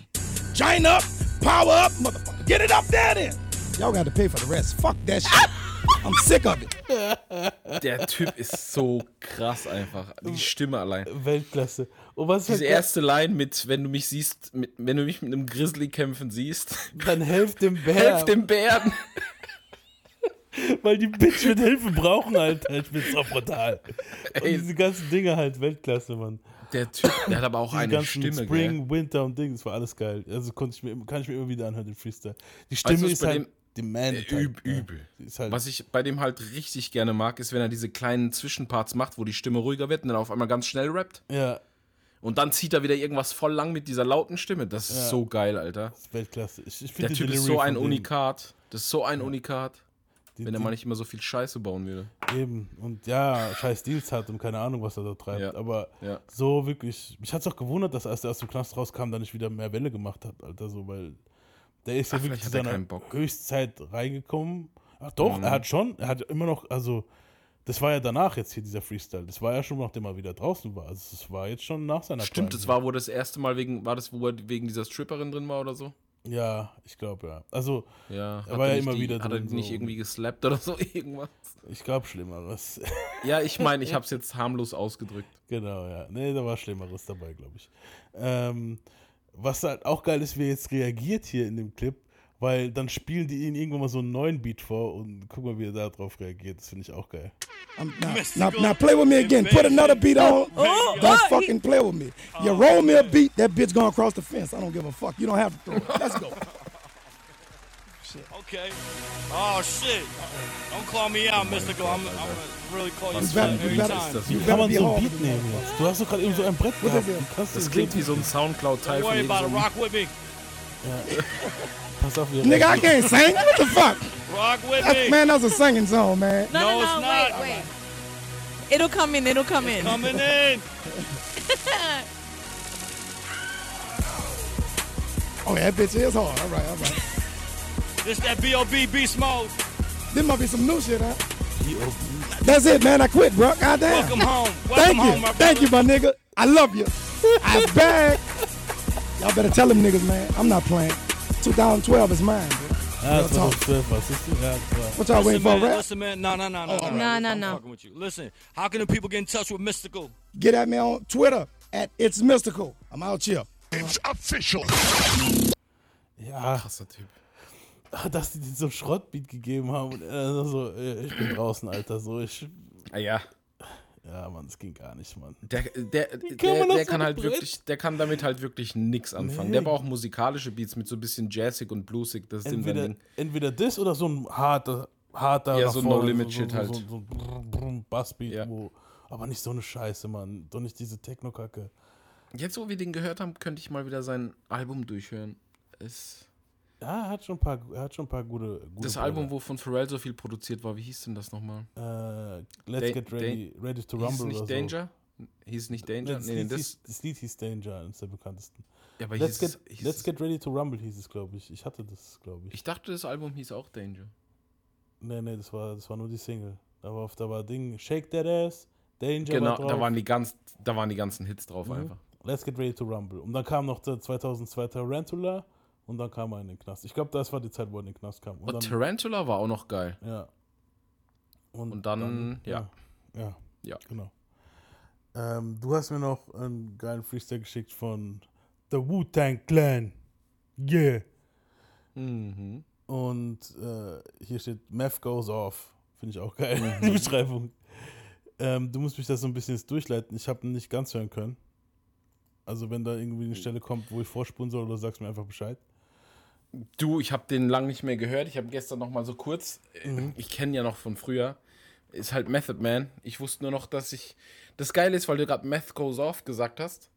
Giant up, power up, motherfucker. Get it up then. Y'all got to pay for the rest. Fuck that shit. I'm sick of it. Der Typ ist so krass einfach. Die Stimme allein. Weltklasse. Und was Diese erste Line mit, wenn du mich siehst, mit, wenn du mich mit einem Grizzly kämpfen siehst, dann helft dem Bär. helf dem Bären. Weil die Bitch mit Hilfe brauchen halt. Ich find's auch brutal. Und Ey. diese ganzen Dinge halt, Weltklasse, Mann. Der Typ, der hat aber auch Diese eine ganzen Stimme, Spring, gell? Winter und Ding, das war alles geil. Also konnte ich mir, kann ich mir immer wieder anhören, den Freestyle. Die Stimme was ist halt dem- die Man. Äh, üb, übel. Ist halt, Was ich bei dem halt richtig gerne mag, ist, wenn er diese kleinen Zwischenparts macht, wo die Stimme ruhiger wird und dann auf einmal ganz schnell rappt. ja, Und dann zieht er wieder irgendwas voll lang mit dieser lauten Stimme. Das ist Ja. so geil, Alter. ist Weltklasse. Ich, ich Der Typ ist so ein Unikat. Das ist so ein Unikat. die- Wenn er mal nicht immer so viel Scheiße bauen würde. Eben. Und ja, scheiß Deals hat und keine Ahnung, was er da treibt. Ja. Aber Ja. so wirklich, mich hat es auch gewundert, dass als er aus dem Knast rauskam, da nicht wieder mehr Welle gemacht hat, Alter, so, weil der ist ja Ah, wirklich zu er seiner. Höchstzeit reingekommen. Ach doch, Mhm. er hat schon, er hat immer noch, also das war ja danach jetzt hier dieser Freestyle. Das war ja schon, nachdem er wieder draußen war. Also das war jetzt schon nach seiner Stimmt, Prime. das war, wo das erste Mal wegen, war das, wo er wegen dieser Stripperin drin war oder so? Ja, ich glaube ja. Also, Ja. Er war ja immer die, wieder Hat er drin, die nicht so. irgendwie geslappt oder so? Irgendwas? ich glaube Schlimmeres. Ja, ich meine, ich habe es jetzt harmlos ausgedrückt. Genau, ja. Nee, da war Schlimmeres dabei, glaube ich. Ähm, was halt auch geil ist, wie er jetzt reagiert hier in dem Clip, weil dann spielen die ihn irgendwann mal so einen neuen Beat vor und guck mal, wie er da drauf reagiert. Das finde ich auch geil. Now, now, now play with me again. Put another beat on. Oh, Don't oh, fucking play with me. You roll me a beat, that bitch gonna cross the fence. I don't give a fuck. You don't have to throw it. Let's go. Okay. Oh shit. Don't call me out, Mystical. I'm, I'm gonna really call you shit better, every time. Wie you kann better man so hard. Beat nehmen jetzt? Du hast doch gerade eben so ein Brett gehabt. Das klingt wie so ein Soundcloud-Teil Don't von worry irgend about so it. einem- Rock with me. Pass auf, wie Nigga, I can't sing. What the fuck? Rock with That's, me. man, that's a singing song, man. No, No, no, it's no, not. wait, wait. It'll come in, it'll come in. Coming in. Oh, that bitch is hard. All right, all right. This that B.O.B. beast mode. This might be some new shit, huh? B.O.B. That's it, man. I quit, bro. Goddamn. Welcome home. Welcome Thank home, you. my Thank you, my nigga. I love you. I'm back. Y'all better tell them niggas, man. I'm not playing. 2012 is mine, bro. Ja, Real talk. 2012 war siehst du? Ja, das war. What y'all waiting for, man, rap? listen, man. No, no, no, no, no, No, no, no. fucking with you. Listen, how can the people get in touch with Mystical? Get at me on Twitter at It's Mystical. I'm out here. It's official. Ja, Krasser Typ. dass die dir so einen Schrottbeat gegeben haben und er so, äh, ich bin draußen, Alter, so, ich, Ah ja. ja, Mann, das ging gar nicht, Mann. Der, der, kann der, der so kann halt Brett? wirklich, der kann damit halt wirklich nix anfangen. Nee. Der braucht musikalische Beats mit so ein bisschen jazzig und bluesig. Das ist Entweder, Ding. entweder das oder so ein harter, harter Ja, so No-Limit-Shit so, halt. So, so, so brr, brr, Bassbeat, Ja. wo, aber nicht so eine Scheiße, Mann. Doch nicht diese Techno-Kacke. Jetzt, wo wir den gehört haben, könnte ich mal wieder sein Album durchhören. Es, Ja, er hat schon ein paar, hat schon ein paar gute, gute das Album, wo von Pharrell so viel produziert war, wie hieß denn das nochmal? Äh, Let's Da- Get Ready, Ready to Hieß Rumble nicht oder so. Danger? Hieß es nicht Danger? Das, Nee, nee, Lied das, hieß, das Lied hieß Danger, eines der bekanntesten. ja, aber Let's, hieß, get, es- hieß Let's Get Ready to Rumble hieß es, glaube ich. Ich hatte das, glaube ich. Ich dachte, das Album hieß auch Danger. Nee, nee, das war, das war nur die Single. Da war, da war Ding, Shake That Ass, Danger Genau, war drauf. da waren, die ganz, da waren die ganzen Hits drauf Mhm. einfach. Let's Get Ready to Rumble. Und dann kam noch der 2002 Tarantula und dann kam er in den Knast. Ich glaube, das war die Zeit, wo er in den Knast kam. Und Und dann, Tarantula war auch noch geil. ja. Und dann, ja. ja. Ja, Ja. genau. Ähm, du hast mir noch einen geilen Freestyle geschickt von The Wu-Tang Clan. Yeah. Mhm. Und äh, hier steht Meth goes off. Finde ich auch geil, Mhm. die Beschreibung. Ähm, du musst mich das so ein bisschen jetzt durchleiten. Ich habe nicht ganz hören können. Also wenn da irgendwie eine Stelle kommt, wo ich vorspulen soll, oder sagst mir einfach Bescheid. Du, ich habe den lang nicht mehr gehört. Ich habe gestern noch mal so kurz, äh, ich kenne ja noch von früher, ist halt Method Man. Ich wusste nur noch, dass ich, das Geile ist, weil du gerade Meth Goes Off gesagt hast,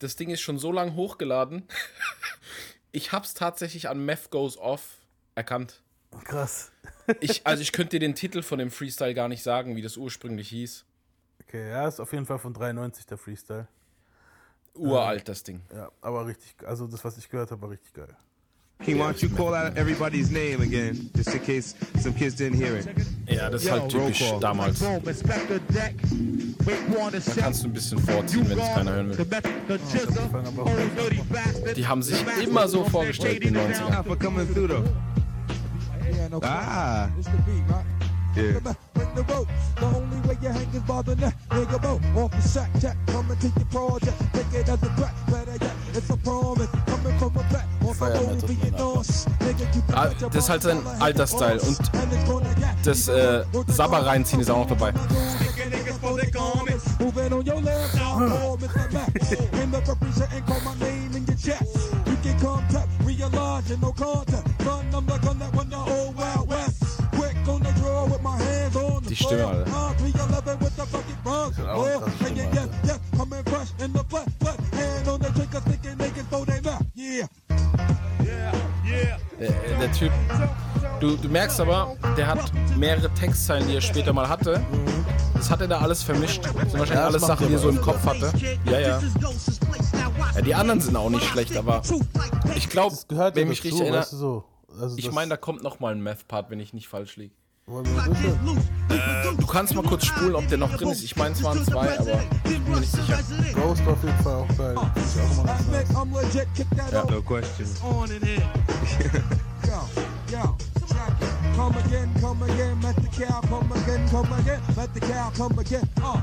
das Ding ist schon so lang hochgeladen. ich hab's tatsächlich an Meth Goes Off erkannt. Krass. Ich, also ich könnte dir den Titel von dem Freestyle gar nicht sagen, wie das ursprünglich hieß. Okay, ja, ist auf jeden Fall von 93 der Freestyle. Uralt, das Ding. Ja, aber richtig, also das, was ich gehört habe, war richtig geil. King, why don't you call out everybody's name again, just in case some kids didn't hear it? Ja, das ist halt typisch damals. Da kannst du ein bisschen vorziehen, wenn es keiner hören will. Die haben sich immer so vorgestellt in den 90ern. for coming through though. piano. Ah. Yeah. Bring the rope. The only way you hang is by the neck. Nigga, boat off the sack jack. Coming to your project. Take it as a threat. Better yet, it's a promise. Coming from a back. Das can Ah, das ist halt sein alter Style. Und das äh, Sabber reinziehen ist auch noch dabei. Die Stimme. Alter. 311 with the fucking runs. auch Der, der Typ. Du, du merkst aber, der hat mehrere Textzeilen, die er später mal hatte. Das hat er da alles vermischt. Das sind wahrscheinlich Ja, alles Sachen, die er so im. Kopf hatte. Ja, ja. Ja, die anderen sind auch nicht schlecht, aber ich glaube, Gehört wenn mich richtig erinnere, weißt du so. Also ich meine, da kommt noch mal ein Meth-Part, wenn ich nicht falsch liege. Äh, du kannst mal kurz spulen, ob der noch drin ist. Ich meine, es waren zwei, aber ich bin mir nicht sicher. Ghost auf jeden Fall auch that Ja. No question. Come again, come again, let the cow come again, come again, let the cow come again. Uh,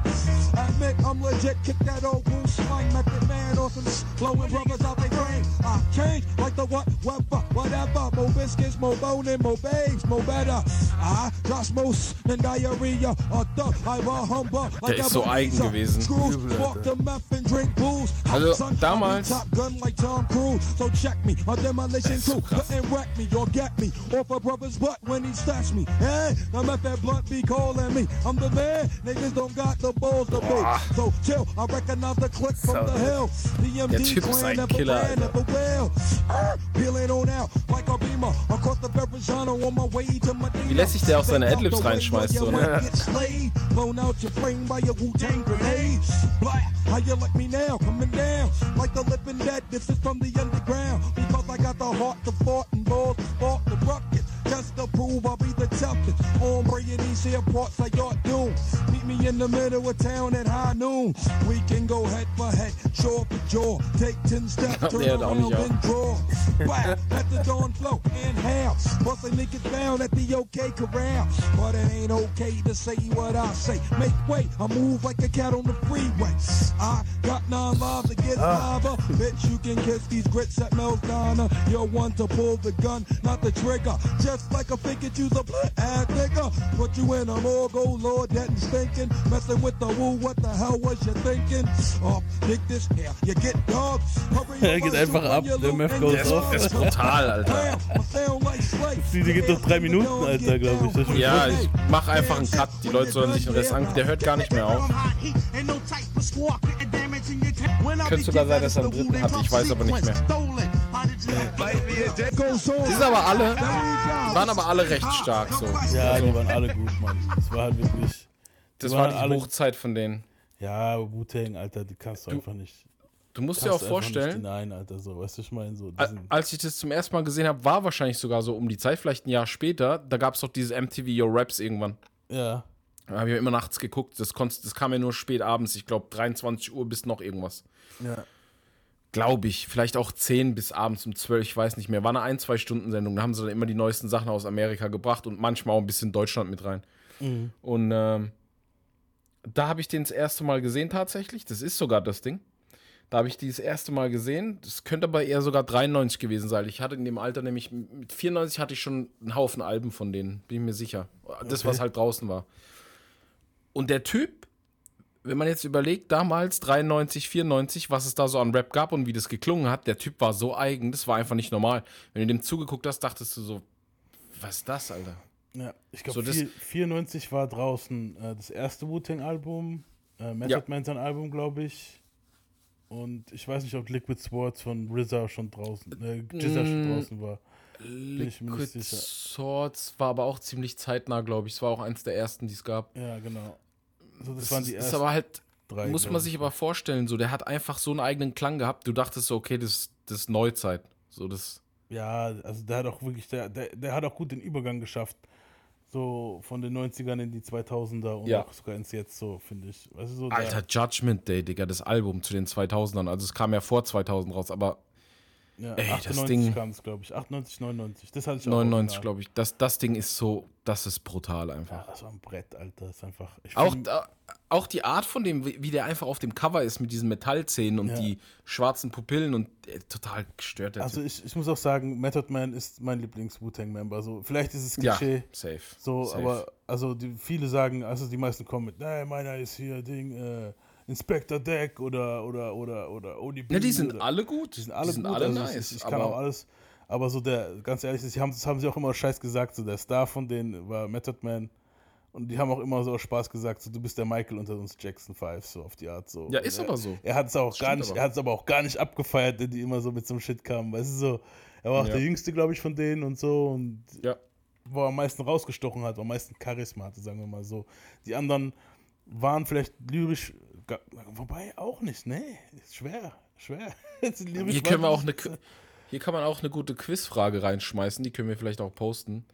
admit I'm legit, kick that old goose swing, method man or some blowing brothers out they brain. I change like the what, whatever, whatever. More biscuits, more bone, more babes, more better. I just most than diarrhea. Or the I war humble. Der ist so eigen gewesen. Screws, walk the meth and drink booze. Also, damals- Top gun like Tom Cruise. So check me, my demolition crew couldn't wreck me or get me off a brother's butt when he stashed me. Hey, I'm at that blunt be calling me. I'm the man. Niggas don't got the balls to be. So chill. I recognize the click from the hill. The Der MD Typ ist clan ein never Killer, ran, never will. Uh, Peeling on out like a beamer across the Verrazano on my way to Medina. Wie lässig der auch seine Adlibs reinschmeißt, so, ne? Blown out your brain by a Wu-Tang grenade. How you like me now? Coming down like the living dead. This is from the underground because I got the heart to fart and balls to spark the rocket. Just to prove I'll be the toughest. Hombre in these here parts I got doom. Meet me in the middle of town at high noon. We can go head for head, jaw for jaw. Take 10 steps, turn Der hat auch nicht around auf. and draw. Wow, let the dawn flow and how. Busting niggas down at the OK corral. But it ain't okay to say what I say. Make way, I move like a cat on the freeway. I got nine lives to get ah. lava. Bitch, you can kiss these grits at Mel's Diner. You're one to pull the gun, not the trigger. Just like a figure, choose a blood ass nigga. Put you in a morgue, oh lord, that and stinking. Messing with the woo, what the hell was you thinking? Oh, dig this here, you get dog. Hurry Er geht einfach ab, der Meth goes off. der ist brutal, Alter. Slade. Die geht doch drei Minuten, Alter, glaube ich. Das Ja, ich mach einfach einen Cut. Die Leute sollen sich den Rest an. Der hört gar nicht mehr auf. Könnte sogar sein, dass er einen dritten hat. Ich weiß aber nicht mehr. Die sind aber alle, die waren aber alle recht stark so. Ja, die waren alle gut, Mann. Das war halt wirklich. Das war die alle- Hochzeit von denen. Ja, Wu-Tang, Alter, die kannst du, einfach nicht. Du musst dir auch vorstellen, Nein, Alter, so, weißt du, ich meine, so. Als ich das zum ersten Mal gesehen habe, war wahrscheinlich sogar so um die Zeit, vielleicht ein Jahr später. Da gab es doch diese MTV Yo Raps irgendwann. Ja. Da habe ich ja immer nachts geguckt. Das, konntest, das kam ja nur spät abends. Ich glaube 23 Uhr bis noch irgendwas. Ja. Glaube ich. Vielleicht auch 10 bis abends um 12, ich weiß nicht mehr. War eine ein, zwei Stunden Sendung. Da haben sie dann immer die neuesten Sachen aus Amerika gebracht und manchmal auch ein bisschen Deutschland mit rein. Mhm. Und ähm, da habe ich den das erste Mal gesehen tatsächlich. Das ist sogar das Ding. Da habe ich die das erste Mal gesehen. Das könnte aber eher sogar 93 gewesen sein. Ich hatte in dem Alter nämlich, mit 94 hatte ich schon einen Haufen Alben von denen, bin ich mir sicher. Das, Okay. was halt draußen war. Und der Typ, wenn man jetzt überlegt, damals 93, 94, was es da so an Rap gab und wie das geklungen hat, der Typ war so eigen, das war einfach nicht normal. Wenn du dem zugeguckt hast, dachtest du so, was ist das, Alter? Ja, ich So, glaube, das- 94 war draußen äh, das erste Wu-Tang-Album, äh, Method Ja. Man sein Album, glaube ich. Und ich weiß nicht, ob Liquid Swords von RZA schon draußen, äh, schon Mm, draußen war. Liquid. Swords war aber auch ziemlich zeitnah, glaube ich. Es war auch eins der ersten, die es gab. Ja, genau. Also das Das waren die ist, ist ersten aber halt, drei, muss man ich. sich aber vorstellen, so, der hat einfach so einen eigenen Klang gehabt. Du dachtest so, okay, das, das ist Neuzeit. So, das, Ja, also der hat auch wirklich, der, der, der hat auch gut den Übergang geschafft. So von den 90ern in die 2000er und Ja. auch sogar ins Jetzt so, finde ich. Du, so Alter, Judgment Day, Digga, das Album zu den 2000ern. Also es kam ja vor 2000 raus, aber Ja, Ey, das 98 Ding- kam es, glaube ich. 98, 99. Das hatte ich auch 99, original. glaube ich. Das, das Ding ist so, das ist brutal einfach. Ja, das war ein Brett, Alter. Das ist einfach. Auch, da, auch die Art von dem, wie der einfach auf dem Cover ist mit diesen Metallzähnen und Ja. die schwarzen Pupillen und äh, total gestört. Also ich, ich muss auch sagen, Method Man ist mein Lieblings-Wu-Tang-Member. So, vielleicht ist es Ja, Klischee. safe, So, safe. aber also die, viele sagen, also die meisten kommen mit, nein, meiner ist hier Ding, äh, Inspector Deck oder oder oder oder Oni Ne, die sind oder, alle gut. Die sind alle Die sind gut. alle also nice, Ich, kann auch alles. Aber so der, ganz ehrlich, sie haben, das haben sie auch immer scheiß gesagt, so der Star von denen war Method Man. Und die haben auch immer so aus Spaß gesagt, so du bist der Michael unter uns Jackson 5, so auf die Art so. Ja, ist er, aber so. Er hat es auch Das gar nicht, aber. er hat es aber auch gar nicht abgefeiert, wenn die immer so mit so einem Shit kamen. Weißt du so, er war auch Ja. der Jüngste, glaube ich, von denen und so und Ja. wo er am meisten rausgestochen hat, wo am meisten Charisma hatte, sagen wir mal so. Die anderen waren vielleicht lyrisch, wobei auch nicht, ist schwer, schwer. Hier können wir auch eine, hier kann man auch eine gute Quizfrage reinschmeißen, die können wir vielleicht auch posten.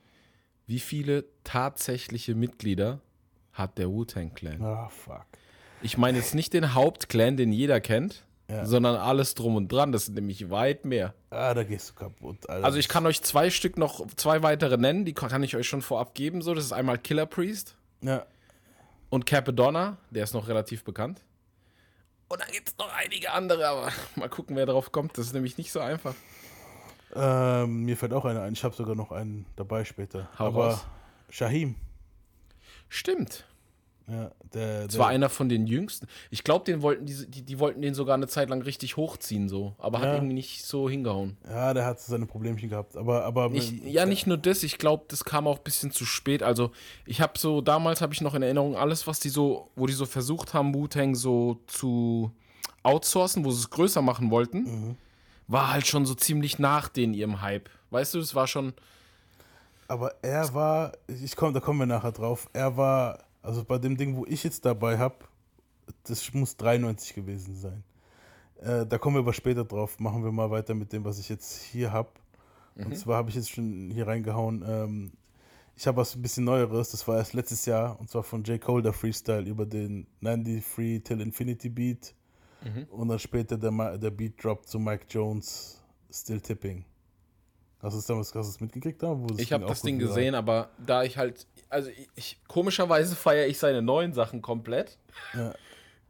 Wie viele tatsächliche Mitglieder hat der Wu-Tang Clan? Ah, fuck. Ich meine jetzt nicht den Hauptclan, den jeder kennt, Ja. sondern alles drum und dran. Das sind nämlich weit mehr. Ah, da gehst du kaputt, Alter. Also ich kann euch zwei Stück noch, zwei weitere nennen, die kann ich euch schon vorab geben. So, das ist einmal Killer Priest Ja. Und Capadonna, der ist noch relativ bekannt. Und dann gibt es noch einige andere, aber mal gucken, wer drauf kommt. Das ist nämlich nicht so einfach. Ähm, mir fällt auch einer ein. Ich habe sogar noch einen dabei später. Hau Aber raus. Shahim. Stimmt. Ja, der, Das der war einer von den jüngsten. Ich glaube, den wollten die, die, die wollten den sogar eine Zeit lang richtig hochziehen, so, aber hat Ja. irgendwie nicht so hingehauen. Ja, der hat seine Problemchen gehabt. Aber, aber Ich, ja, nicht nur das, ich glaube, das kam auch ein bisschen zu spät. Also, ich habe so, damals habe ich noch in Erinnerung, alles, was die so, wo die so versucht haben, Wu-Tang so zu outsourcen, wo sie es größer machen wollten, Mhm. war halt schon so ziemlich nach den ihrem Hype. Weißt du, das war schon. Aber er war, ich komm, da kommen wir nachher drauf. Er war, also bei dem Ding, wo ich jetzt dabei habe, das muss 93 gewesen sein. Äh, da kommen wir aber später drauf. Machen wir mal weiter mit dem, was ich jetzt hier habe. Und Mhm. zwar habe ich jetzt schon hier reingehauen. Ähm, ich habe was ein bisschen Neueres. Das war erst letztes Jahr. Und zwar von J. Cole, der Freestyle über den 93 Till Infinity Beat. Mhm. Und dann später der, Ma- der Beat Drop zu Mike Jones, Still Tipping. Hast du es damals hast du es mitgekriegt? Da, wo Ich habe das Ding gesehen, aber da ich halt, also ich, komischerweise feiere ich seine neuen Sachen komplett. Ja.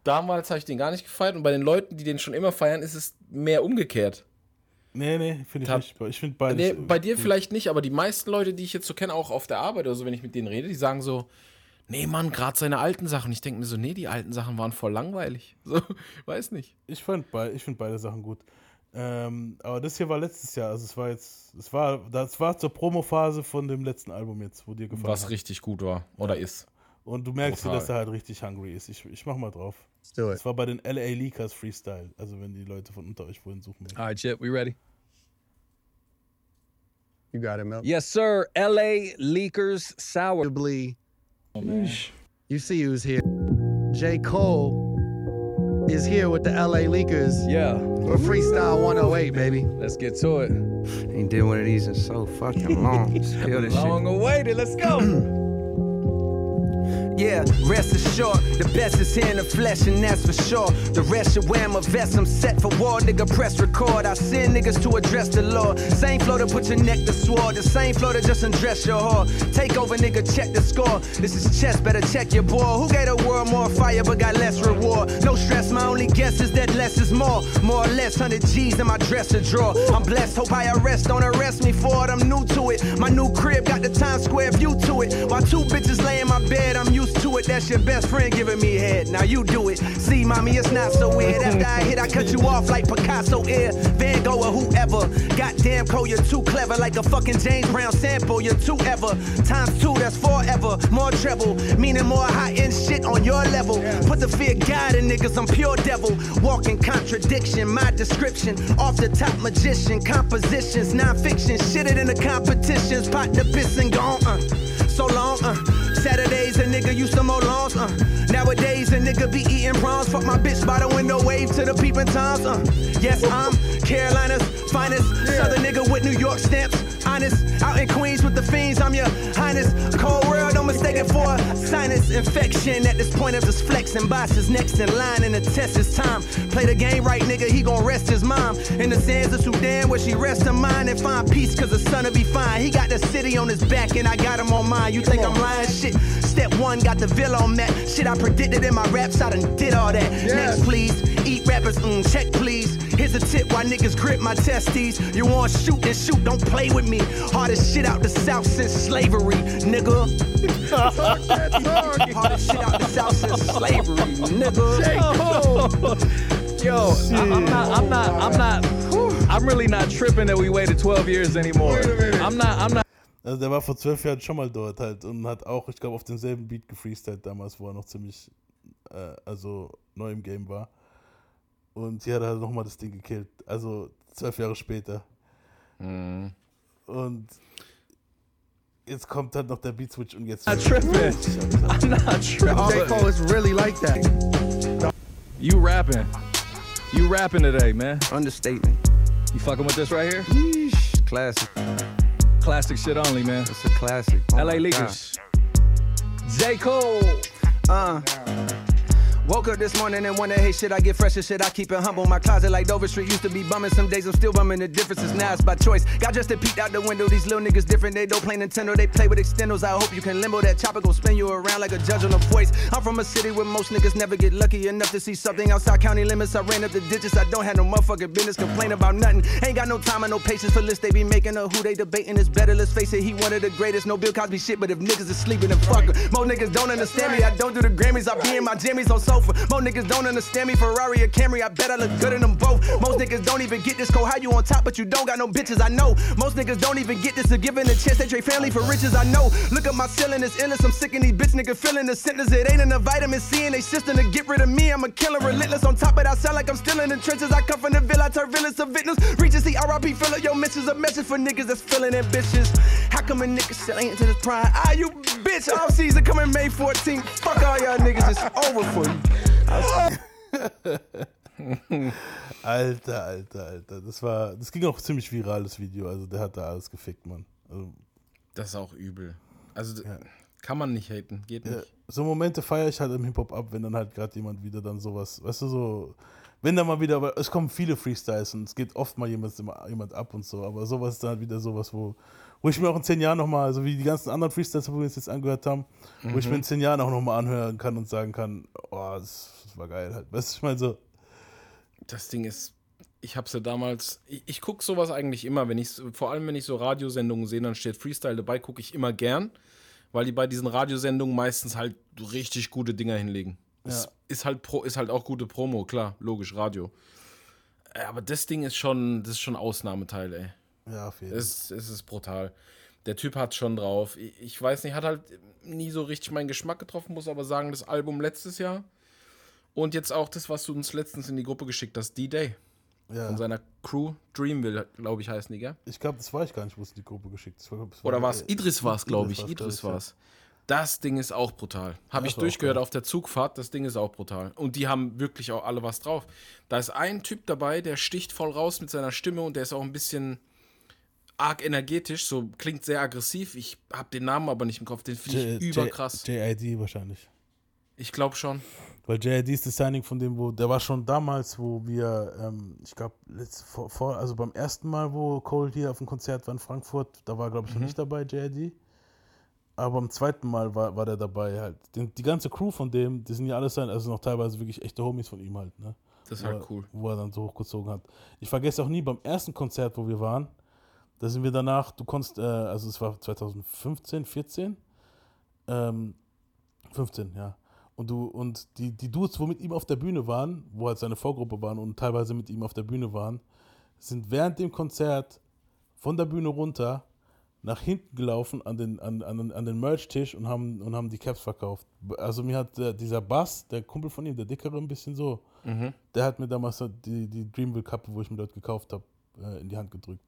Damals habe ich den gar nicht gefeiert und bei den Leuten, die den schon immer feiern, ist es mehr umgekehrt. Nee, nee, finde ich nicht. Ich finde beides. Nee, äh, bei dir gut. vielleicht nicht, aber die meisten Leute, die ich jetzt so kenne, auch auf der Arbeit oder so, wenn ich mit denen rede, die sagen so, nee, Mann, gerade seine alten Sachen. Ich denke mir so, nee, die alten Sachen waren voll langweilig. So, weiß nicht. Ich fand bei, ich finde beide Sachen gut. Ähm, aber das hier war letztes Jahr, also es war jetzt, es war, das war zur Promophase von dem letzten Album jetzt, wo dir gefallen Was hat. richtig gut war oder ist. Und du merkst, Brutal. dass er halt richtig hungry ist. Ich, ich mach mal drauf. do it. Das war bei den LA Leakers Freestyle, also wenn die Leute von unter euch wohin suchen. All right, Chip, we ready? You got it, Mel. Yes, sir. L.A. Leakers Sour. You see who's here. J. Cole is here with the LA Leakers. Yeah. For Freestyle 108, baby. Let's get to it. Ain't did one of these in so fucking long. Spill this shit. Long awaited. Let's go. Yeah, rest assured, the best is here in the flesh, and that's for sure. The rest should wear my vest, I'm set for war, nigga, press record. I send niggas to address the law. Same flow to put your neck to sword, the same flow to just undress your whore. Take over, nigga, check the score. This is chess, better check your boy. Who gave the world more fire but got less reward? No stress, my only guess is that less is more. More or less, 100 G's in my dresser drawer. I'm blessed, hope I arrest, don't arrest me for it, I'm new to it. My new crib got the Times Square view to it. While two bitches lay in my bed, I'm used to it. That's your best friend giving me head. Now you do it. See, mommy, it's not so weird. After I hit, I cut you off like Picasso ear, Van Gogh or whoever. Goddamn, Cole, you're too clever. Like a fucking James Brown sample, you're too ever. Times two, that's forever. More treble, meaning more high end shit on your level. Put the fear God in niggas, I'm pure devil. Walking contradiction, my description. Off the top magician, compositions, non-fiction. Shit it in the competitions. Pot the piss and gone, uh. So long, uh. Saturdays, a nigga used to mow lawns, uh. Nowadays, a nigga be eating prawns. Fuck my bitch by the window, wave to the peeping toms, uh. Yes, I'm Carolina's finest. Southern nigga with New York stamps. Honest, out in Queens with the fiends, I'm your highness. Cold real girl, don't mistake it for a sinus infection. At this point, I'm just flexing. Boss is next in line, and the test is time. Play the game right, nigga, he gon' rest his mom. In the sands of Sudan, where she rests her mind and find peace, cause the son will be fine. He got the city on his back, and I got him on mine. You think I'm lying? Shit. Step one, got the villa on that. Shit, I predicted in my raps, I done did all that. Next, please. Eat rappers, mm, check, please. Here's a tip why niggas grip my testes. You want shoot, then shoot, don't play with me. Hardest shit out the South since slavery, nigga. Hardest shit out the South since slavery, nigga. Yo, I, I'm not, I'm not, I'm not, I'm really not tripping that we waited 12 years anymore. I'm not, I'm not. Also der war vor zwölf Jahren schon mal dort halt und hat auch, ich glaube, auf demselben Beat gefreestylt damals, wo er noch ziemlich, äh, also neu im Game war. Und hier hat er nochmal das Ding gekillt. Also zwölf Jahre später. Mhm. Und jetzt kommt halt noch der Beat Switch und jetzt. Not tripping. I'm not tripping. J. Cole is really like that. You rapping. You rapping today, man. Understatement. You fucking with this right here? Yeesh, classic. Classic shit only, man. It's a classic. Oh LA Leakers. J. Cole. Uh. Woke up this morning and wonder, hey shit, I get fresh as shit. I keep it humble. My closet like Dover Street used to be bumming. Some days I'm still bumming. The difference is now it's by choice. Got just to peek out the window. These little niggas different. They don't play Nintendo. They play with extendos. I hope you can limbo. That chopper gon' spin you around like a judge on a voice. I'm from a city where most niggas never get lucky enough to see something outside county limits. I ran up the digits. I don't have no motherfucking business. Complain about nothing. Ain't got no time and no patience for lists they be making or who they debating is better. Let's face it, he one of the greatest. No Bill Cosby shit, but if niggas is sleeping, then fuck 'em. Most niggas don't understand me. I don't do the Grammys. I be in my jammies on Most niggas don't understand me. Ferrari or Camry. I bet I look good in them both. Most niggas don't even get this cold. How you on top, but you don't got no bitches. I know. Most niggas don't even get this. A given a chance. They trade family for riches. I know. Look at my ceiling. It's endless. I'm sick of these bitch niggas feeling the sentence. It ain't in the vitamin C they system to get rid of me. I'm a killer, relentless. On top, but I sound like I'm still in the trenches. I come from the villa. Turn villains to victims. Regency, RIP, fill up your missions. A message for niggas that's feeling ambitious. How come a nigga still ain't to this pride? Ah, you bitch. All season coming May 14th. Fuck all y'all niggas. It's over for you. Alter, Alter, Alter. Das war, das ging auch ziemlich viral, das Video. Also der hat da alles gefickt, Mann. Also, Das ist auch übel. Also kann man nicht haten, geht ja, nicht. so Momente feiere ich halt im Hip-Hop ab, wenn dann halt gerade jemand wieder dann sowas, weißt du, so, wenn da mal wieder, aber es kommen viele Freestyles und es geht oft mal jemand, jemand ab und so, aber sowas ist dann halt wieder sowas, wo, wo ich mir auch in zehn Jahren nochmal, also wie die ganzen anderen Freestyles, wo wir uns jetzt angehört haben, wo ich Mhm. mir in zehn Jahren auch nochmal anhören kann und sagen kann, oh, das, das war geil halt. Weißt du, ich meine so, Das Ding ist, ich hab's ja damals, ich, ich gucke sowas eigentlich immer, wenn ich, vor allem wenn ich so Radiosendungen sehe, dann steht Freestyle dabei, gucke ich immer gern, weil die bei diesen Radiosendungen meistens halt richtig gute Dinger hinlegen. Es Ja. ist halt, pro, ist halt auch gute Promo, klar, logisch, Radio. Äh, Aber das Ding ist schon, das ist schon Ausnahmeteil, ey. Ja, auf jeden Fall. Es, es ist brutal. Der Typ hat schon drauf. Ich, ich weiß nicht, hat halt nie so richtig meinen Geschmack getroffen, muss aber sagen, das Album letztes Jahr und jetzt auch das, was du uns letztens in die Gruppe geschickt hast, D-Day. Ja. Von seiner Crew, Dreamville, glaube ich, heißen die, gell? ich glaube, das war ich gar nicht, wo es in die Gruppe geschickt ist. Oder war es? Idris war es, glaube ich. Idris war es. Das Ding ist auch brutal. Habe ich durchgehört auf der Zugfahrt. Das Ding ist auch brutal. Und die haben wirklich auch alle was drauf. Da ist ein Typ dabei, der sticht voll raus mit seiner Stimme und der ist auch ein bisschen arg energetisch. So klingt sehr aggressiv. Ich habe den Namen aber nicht im Kopf. Den finde ich überkrass. JID wahrscheinlich. Ich glaube schon. Weil JID ist das Signing von dem, wo, der war schon damals, wo wir, ähm, ich glaube, vor, vor, also beim ersten Mal, wo Cole hier auf dem Konzert war in Frankfurt, da war, glaube ich, noch Mhm. nicht dabei, JID. Aber beim zweiten Mal war, war der dabei halt. Die, die ganze Crew von dem, die sind ja alles sein, also noch teilweise wirklich echte Homies von ihm halt, ne? Das ist halt cool. Wo er dann so hochgezogen hat. Ich vergesse auch nie, beim ersten Konzert, wo wir waren, da sind wir danach, du konntest, äh, also es war 2015, 14, ähm, 15, ja. Und du, und die, die Dudes, wo mit ihm auf der Bühne waren, wo halt seine Vorgruppe waren und teilweise mit ihm auf der Bühne waren, sind während dem Konzert von der Bühne runter nach hinten gelaufen an den, an, an, an den Merch-Tisch und haben, und haben die Caps verkauft. Also mir hat der, dieser Bass, der Kumpel von ihm, der dickere, ein bisschen so, Mhm. der hat mir damals die, die Dreamville Kappe, wo ich mir dort gekauft habe, äh, in die Hand gedrückt.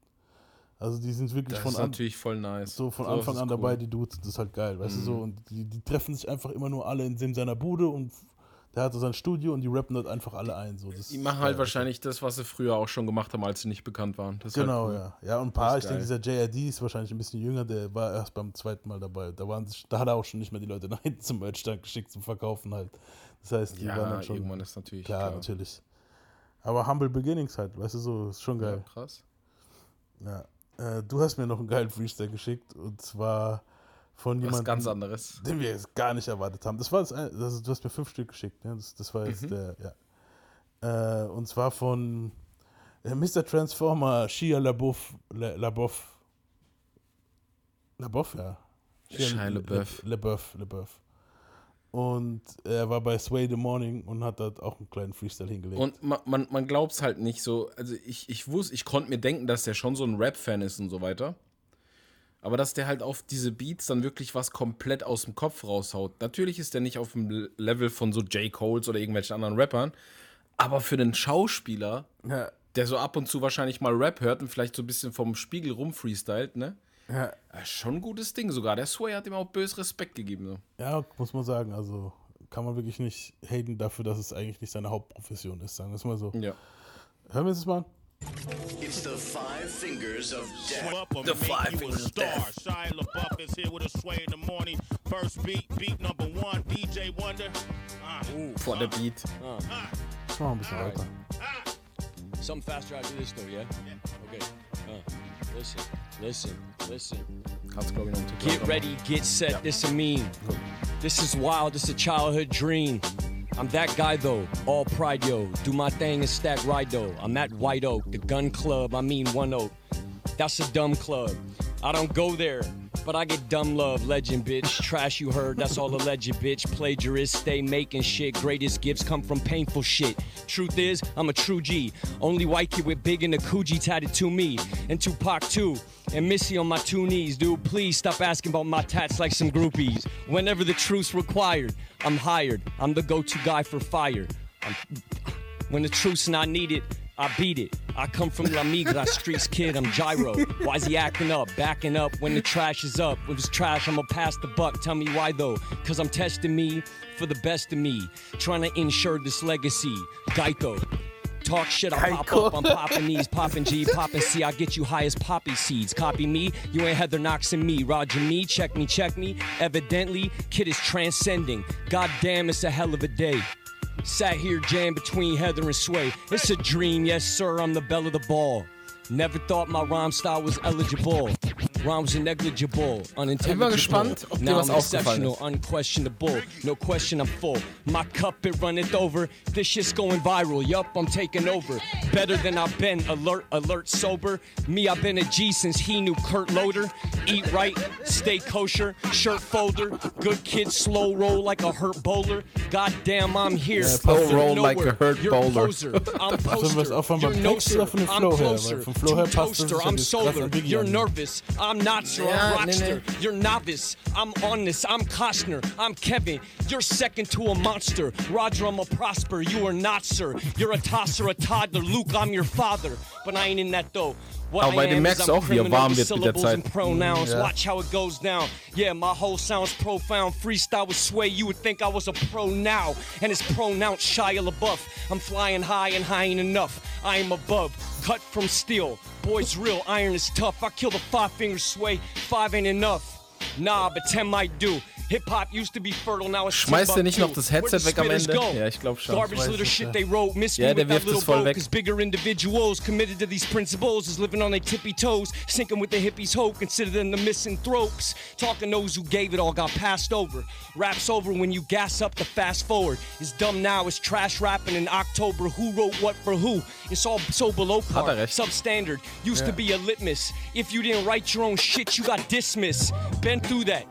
Also die sind wirklich Das von ist an, natürlich voll nice. so von Sowas Anfang an cool. dabei, die Dudes, das ist halt geil, weißt du Mhm. so. Und die, die treffen sich einfach immer nur alle in dem seiner Bude und Der hat so sein Studio und die rappen dort einfach alle ein. So. Das Die machen halt geil. wahrscheinlich das, was sie früher auch schon gemacht haben, als sie nicht bekannt waren. Das ist Genau, halt cool. ja. Ja, und ein paar, ich denke, dieser JRD ist wahrscheinlich ein bisschen jünger, der war erst beim zweiten Mal dabei. Da, waren, da hat er auch schon nicht mehr die Leute nach hinten zum Merchstand geschickt zum Verkaufen halt. Das heißt, die Ja, waren dann schon. irgendwann ist natürlich Klar, klar. natürlich. Aber Humble Beginnings halt, weißt du, so, ist schon geil. Ja, krass. Ja. Äh, du hast mir noch einen geilen Freestyle geschickt und zwar von Was jemandem, ganz anderes. den wir jetzt gar nicht erwartet haben. Das war das, das du hast mir fünf Stück geschickt, ne? das, das war jetzt Mhm. der, ja. Äh, und zwar von äh, Mr. Transformer Shia LaBeouf, La- LaBeouf. LaBeouf, ja. Shia LaBeouf. LaBeouf, LaBeouf. Und er war bei Sway the Morning und hat dort auch einen kleinen Freestyle hingelegt. Und man, man, man glaubt es halt nicht so. Also ich, ich wusste, ich konnte mir denken, dass der schon so ein Rap-Fan ist und so weiter. Aber dass der halt auf diese Beats dann wirklich was komplett aus dem Kopf raushaut. Natürlich ist der nicht auf dem Le- Level von so J. Coles oder irgendwelchen anderen Rappern. Aber für den Schauspieler, Ja. der so ab und zu wahrscheinlich mal Rap hört und vielleicht so ein bisschen vom Spiegel rumfreestylt, ne? Ja. Schon ein gutes Ding sogar. Der Sway hat ihm auch bös Respekt gegeben. So. Ja, muss man sagen. Also kann man wirklich nicht haten dafür, dass es eigentlich nicht seine Hauptprofession ist, sagen wir es mal so. Ja. Hören wir uns das mal an? It's the five fingers of death. Up or make you a star. Shia LaBeouf is here with a sway in the morning. First beat, beat number one, DJ Wonder. Ah, Vor der Beat. Mach mal ein bisschen weiter. Something faster after this though, yeah? Okay. Uh, listen, listen, listen. Cuts going on to Get ready, get set, this a meme. This is wild, this a childhood dream. I'm that guy though, all pride yo. Do my thing and stack ride though. I'm at White Oak, the gun club, I mean one oak. That's a dumb club. I don't go there, but I get dumb love. Legend, bitch. Trash you heard, that's all alleged, bitch. Plagiarist, stay making shit. Greatest gifts come from painful shit. Truth is, I'm a true G. Only white kid with big and a Coogee tatted to me. And Tupac too. And Missy on my two knees. Dude, please stop asking about my tats like some groupies. Whenever the truth's required, I'm hired. I'm the go to guy for fire. I'm, when the truth's not needed, I beat it. I come from La Migra, streets kid, I'm gyro. Why's he acting up, backing up when the trash is up? If it's trash, I'ma pass the buck. Tell me why though? Cause I'm testing me for the best of me. Trying to ensure this legacy. Geico. Talk shit, I pop up, I'm popping these, popping G, popping C, I get you high as poppy seeds. Copy me, you ain't Heather Knox and me. Roger me, check me, check me. Evidently, kid is transcending. God damn, it's a hell of a day. Sat here jammed between Heather and Sway. It's a dream, yes sir, I'm the belle of the ball. Never thought my rhyme style was eligible. Rhymes are negligible, unintelligible. gespannt, ob dir now was I'm aufgefallen exceptional, ist. unquestionable. No question, I'm full. My cup, it runneth over. This shit's going viral. Yup, I'm taking over. Better than I've been. Alert, alert, sober. Me, I've been a G since he knew Kurt Loader. Eat right, stay kosher. Shirt folder. Good kid, slow roll like a hurt bowler. Goddamn, I'm here. Ja, slow You're roll like a nowhere. hurt You're bowler. poser. I'm Sollen wir es poster. auch vom You're Text noser. oder von dem I'm Flow her? Weil closer. Vom Flow her passt das toaster. I'm jetzt solar. You're nervous. I'm not sir. I'm rockster. You're novice. I'm on this. I'm Costner. I'm Kevin. You're second to a monster. Roger, I'm a prosper. You are not, sir. You're a tosser, a toddler. Luke, I'm your father. But I ain't in that though. What Aber bei I dem am merkst is du I'm auch, wie er criminal warm with wird mit der syllables Zeit. and pronouns. Ja. Watch how it goes down. Yeah, my whole sounds profound. Freestyle with sway. You would think I was a pro now. And it's pronounced Shia LaBeouf. I'm flying high and high ain't enough. I am above. Cut from steel. Boys real. Iron is tough. I kill the five finger sway. Five ain't enough. Nah, but ten might do. Hip hop used to be fertile, now it's Schmeißt er nicht noch das Headset weg am Ende? Ja, ich glaube schon. Garbage little shit they wrote. Miss Ja, me der wirft es voll weg. Bigger individuals committed to these principles is living on their tippy toes, sinking with the hippies' hope, consider them the misanthropes. Talking those who gave it all got passed over. Raps over when you gas up the fast forward. It's dumb now, it's trash rapping in October. Who wrote what for who? It's all so below Hat er par. Substandard used to be a litmus. If you didn't write your own shit, you got dismissed. Been through that.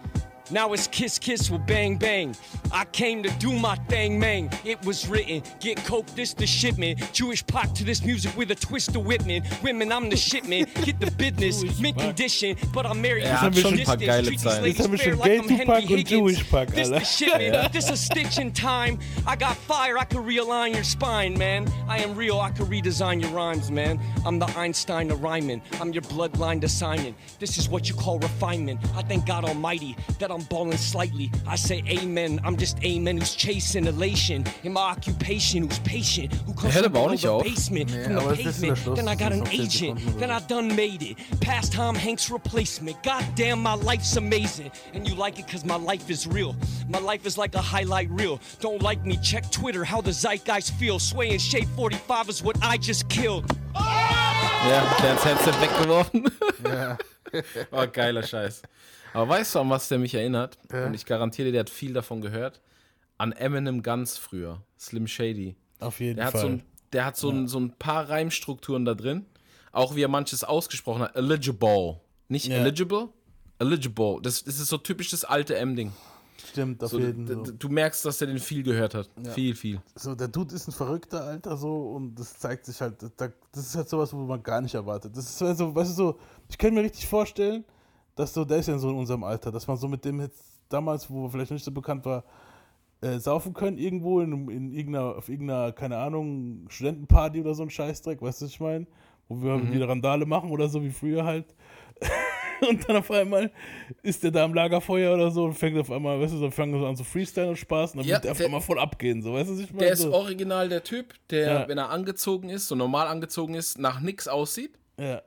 Now it's kiss kiss with bang bang. I came to do my thing, man. It was written. Get coke, this the shipment. Jewish pop to this music with a twist of Whitman. Women, I'm the shipment. Get the business. Mint condition, but I'm married. To hat some schon ein paar geile Treat these Zeilen. ladies Jetzt haben wir fair schon like Gay I'm Henry Tupac und Jewish Pack, This Alter. the shipment. This a stitch in time. I got fire. I could realign your spine, man. I am real. I could redesign your rhymes, man. I'm the Einstein of rhyming. I'm your bloodline assignment. This is what you call refinement. I thank God Almighty that I'm I'm balling slightly. I say amen. I'm just amen who's chasing elation in my occupation, who's patient, who comes from aber auch below nicht the basement, Nee, from the aber es ist in der pavement. Then I got an ist noch 10 agent. Then I done made it. Past Tom Hanks replacement. God damn, my life's amazing. And you like it cause my life is real. My life is like a highlight reel. Don't like me, check Twitter, how the zeitgeist feel. Sway and Shade 45 is what I just killed. Ja, der hat das Headset weggeworfen. oh, geiler Scheiß. Aber weißt du, an was der mich erinnert? Ja. Und ich garantiere dir, der hat viel davon gehört. An Eminem ganz früher. Slim Shady. Auf jeden der hat Fall. So ein, der hat so, ein, so ein paar Reimstrukturen da drin. Auch wie er manches ausgesprochen hat. Eligible. Nicht Ja. eligible? Eligible. Das, das ist so typisch das alte M-Ding. Stimmt, auf So, jeden Fall. d- Du merkst, dass er den viel gehört hat. Ja. Viel, viel. So, der Dude ist ein verrückter Alter so und das zeigt sich halt, da- das ist halt sowas, wo man gar nicht erwartet. Das ist also, weißt du, so, ich kann mir richtig vorstellen, dass so, der ist ja so in unserem Alter, dass man so mit dem jetzt damals, wo er vielleicht nicht so bekannt war, äh, saufen können irgendwo in, in irgendeiner, auf irgendeiner, keine Ahnung, Studentenparty oder so ein Scheißdreck, weißt du, was ich meine? Wo wir Mhm. wieder Randale machen oder so wie früher halt. und dann auf einmal ist der da am Lagerfeuer oder so und fängt auf einmal, weißt du, so fangen so an zu freestylen und Spaß und dann Ja, wird der auf einmal voll abgehen, so, weißt du, was ich meine? Der ist so. original der Typ, der, Ja. wenn er angezogen ist, so normal angezogen ist, nach nix aussieht. Ja.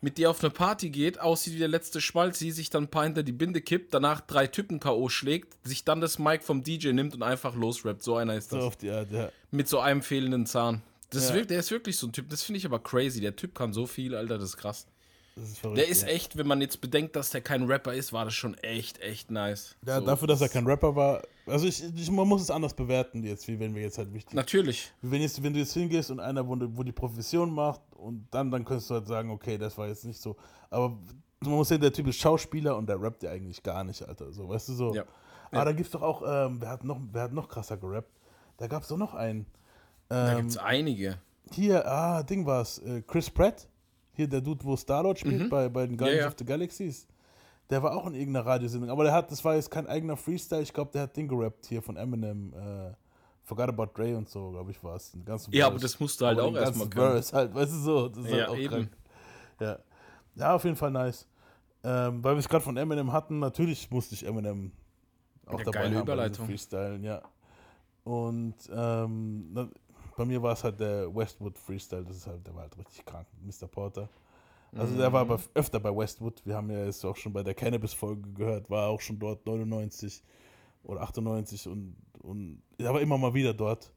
Mit dir auf eine Party geht, aussieht wie der letzte Schmalzi, sich dann ein paar hinter die Binde kippt, danach drei Typen K.O. schlägt, sich dann das Mic vom DJ nimmt und einfach losrappt. So einer ist So das. auf die Art, ja. Mit so einem fehlenden Zahn. Das ist Ja. wirklich, der ist wirklich so ein Typ. Das finde ich aber crazy. Der Typ kann so viel, Alter, das ist krass. Das ist verrückt, Der ist echt, wenn man jetzt bedenkt, dass der kein Rapper ist, war das schon echt, echt nice. Ja, So, dafür, dass er kein Rapper war. Also ich, ich, man muss es anders bewerten jetzt, wie wenn wir jetzt halt wichtig. Natürlich. Wenn, jetzt, wenn du jetzt hingehst und einer, wo, wo die Profession macht und dann, dann könntest du halt sagen, okay, das war jetzt nicht so. Aber man muss sehen, der Typ ist Schauspieler und der rappt ja eigentlich gar nicht, Alter. So, weißt du so. Ja. Aber da gibt's doch auch, ähm, wer hat noch, wer hat noch krasser gerappt? Da gab's doch noch einen. Da Ähm, gibt's einige. Hier, ah, Ding war's, äh, Chris Pratt. Hier der Dude, wo Star-Lord spielt Mhm. bei, bei den Guardians Ja, ja. of the Galaxies. Der war auch in irgendeiner Radiosendung. Aber der hat, das war jetzt kein eigener Freestyle. Ich glaube, der hat Ding gerappt hier von Eminem. Äh, Forgot About Dre und so, glaube ich, war es. Ja, Verse. aber das musst du halt Aber auch den erst mal ganzen können. Verse halt, weißt du so. Das ist halt Ja, auch eben. krank. Ja. ja, auf jeden Fall nice. Ähm, weil wir es gerade von Eminem hatten, natürlich musste ich Eminem auch Ja, dabei geile haben Überleitung. Freestylen, ja. Und ähm, bei mir war es halt der Westwood Freestyle, das ist halt, der war halt richtig krank, Mr. Porter. Also der war Mhm. aber öfter bei Westwood. Wir haben ja jetzt auch schon bei der Cannabis-Folge gehört, war auch schon dort 99 oder 98 und, und er war immer mal wieder dort.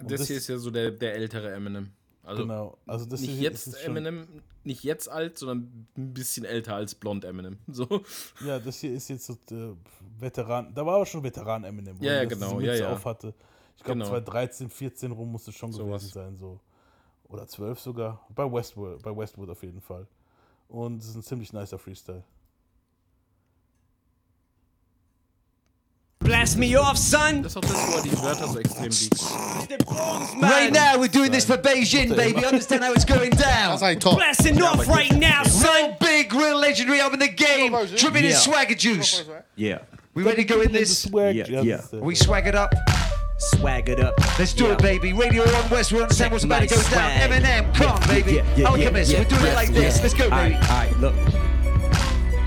Und Das, hier ist ja so der, der ältere Eminem. Also Genau, also das nicht hier jetzt Eminem, nicht jetzt alt, sondern ein bisschen älter als blond Eminem. So. Ja, das hier ist jetzt so äh, Veteran. Da war aber schon Veteran Eminem, wo Ja, er ja, genau, ja, ja. auf hatte. Ich glaube, Genau. 2013, 14 rum muss es schon Sowas. gewesen sein, so. Oder 12 sogar. Bei Westwood, bei Westwood auf jeden Fall. Und es ist ein ziemlich nicer Freestyle. Blast me off, son. Das ist auch das, wo er die Wörter so extrem biegt. Right now, we're doing this for Beijing, baby. Understand how it's going down. Blasting off right now, son. Big, real legendary up in the game. Dripping in swagger juice. Yeah. We ready to go in this? Swag, Yeah, yeah. We swaggered up. Swaggered up. Let's do it, baby. Radio on West, we understand what's about to go down. Eminem, come on, baby. Yeah, yeah, yeah, Alchemist, yeah, we're doing it yeah, like this. Let's go, baby. Alright, alright, look.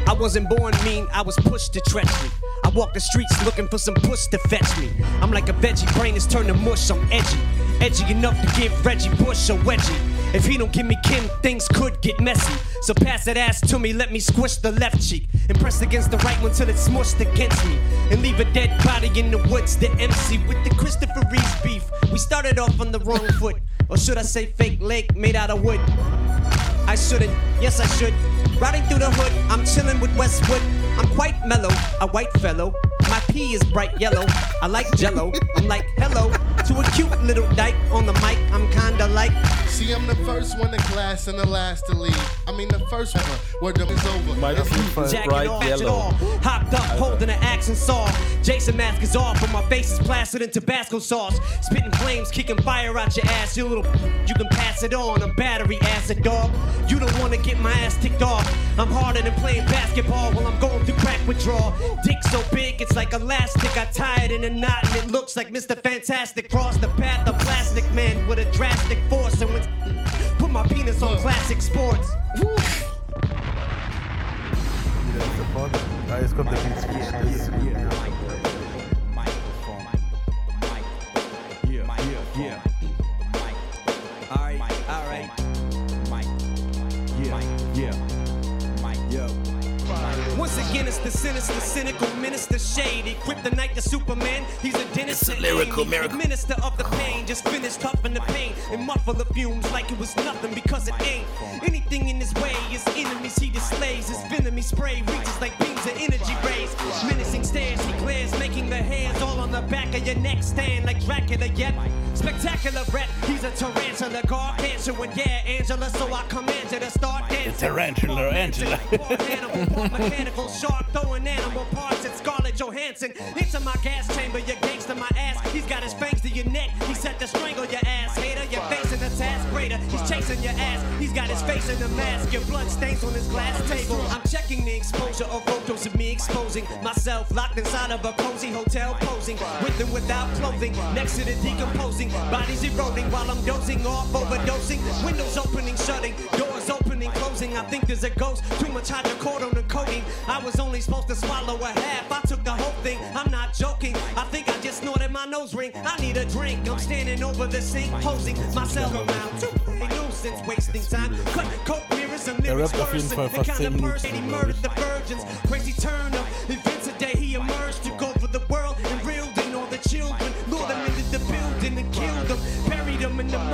I wasn't born mean, I was pushed to treachery. I walk the streets looking for some puss to fetch me. I'm like a veggie, brain is turning mush, I'm edgy. Edgy enough to give Reggie Bush a wedgie. If he don't give me kin, things could get messy. So pass that ass to me, let me squish the left cheek. And press against the right one till it's smushed against me. And leave a dead body in the woods, the MC with the Christopher Reeves beef. We started off on the wrong foot. Or should I say fake lake made out of wood? I shouldn't, yes I should. Riding through the hood, I'm chilling with Westwood. I'm quite mellow, a white fellow. My pee is bright yellow. I like jello. I'm like, hello to a cute little dyke on the mic. I'm kinda like. See, I'm the first one in class and the last to leave. I mean, the first one where the is over. That's Jacking off, match it all. Hopped up, holding an axe and saw. Jason mask is off, but my face is plastered in Tabasco sauce. Spitting flames, kicking fire out your ass. You little, you can pass it on. I'm battery acid, dog. You don't wanna get my ass ticked off. I'm harder than playing basketball while I'm going through crack withdrawal. Dick so big, it's like elastic. I tie it in a knot and it looks like Mr. Fantastic. Cross the path of plastic man with a drastic force. And when put my penis on classic sports. Woo. Jetzt kommt der Beat minister, shady. Kryptonite, the Superman. He's a dentist. It's a lyrical miracle. Minister of the pain, just finished huffing the pain and muffle the fumes like it was nothing because it ain't. Anything in his way, his enemies he displays. His venom spray reaches like beams of energy rays. Menacing stares he glares, making the hairs all on the back of your neck stand like Dracula. Yet spectacular rat. He's a tarantula, gargantuan. Yeah, Angela. So I command you to start dancing. Tarantula, Angela. Mechanical shark throwing animal parts at Scarlett Johansson. Into my gas chamber, your gangster my ass. He's got his fangs to your neck. He set to strangle your ass. Hater, you're facing a task greater. He's chasing your ass. He's got his face in the mask. Your blood stains on his glass table. I'm checking the exposure of photos of me exposing myself locked inside of a cozy hotel posing with and without clothing. Next to the decomposing bodies eroding while I'm dozing off, overdosing. Windows opening, shutting, doors opening, closing. I think there's a ghost. Too much hydrocodone and codeine. I was only supposed to swallow a half. I took the whole thing. I'm not joking. I think I just snorted my nose ring. I need a drink. I'm standing over the sink, posing myself around. Too nuisance, wasting time. Cut coke mirrors and lyrics rappt auf jeden cursing. Fall The fast kind 10 of Minuten,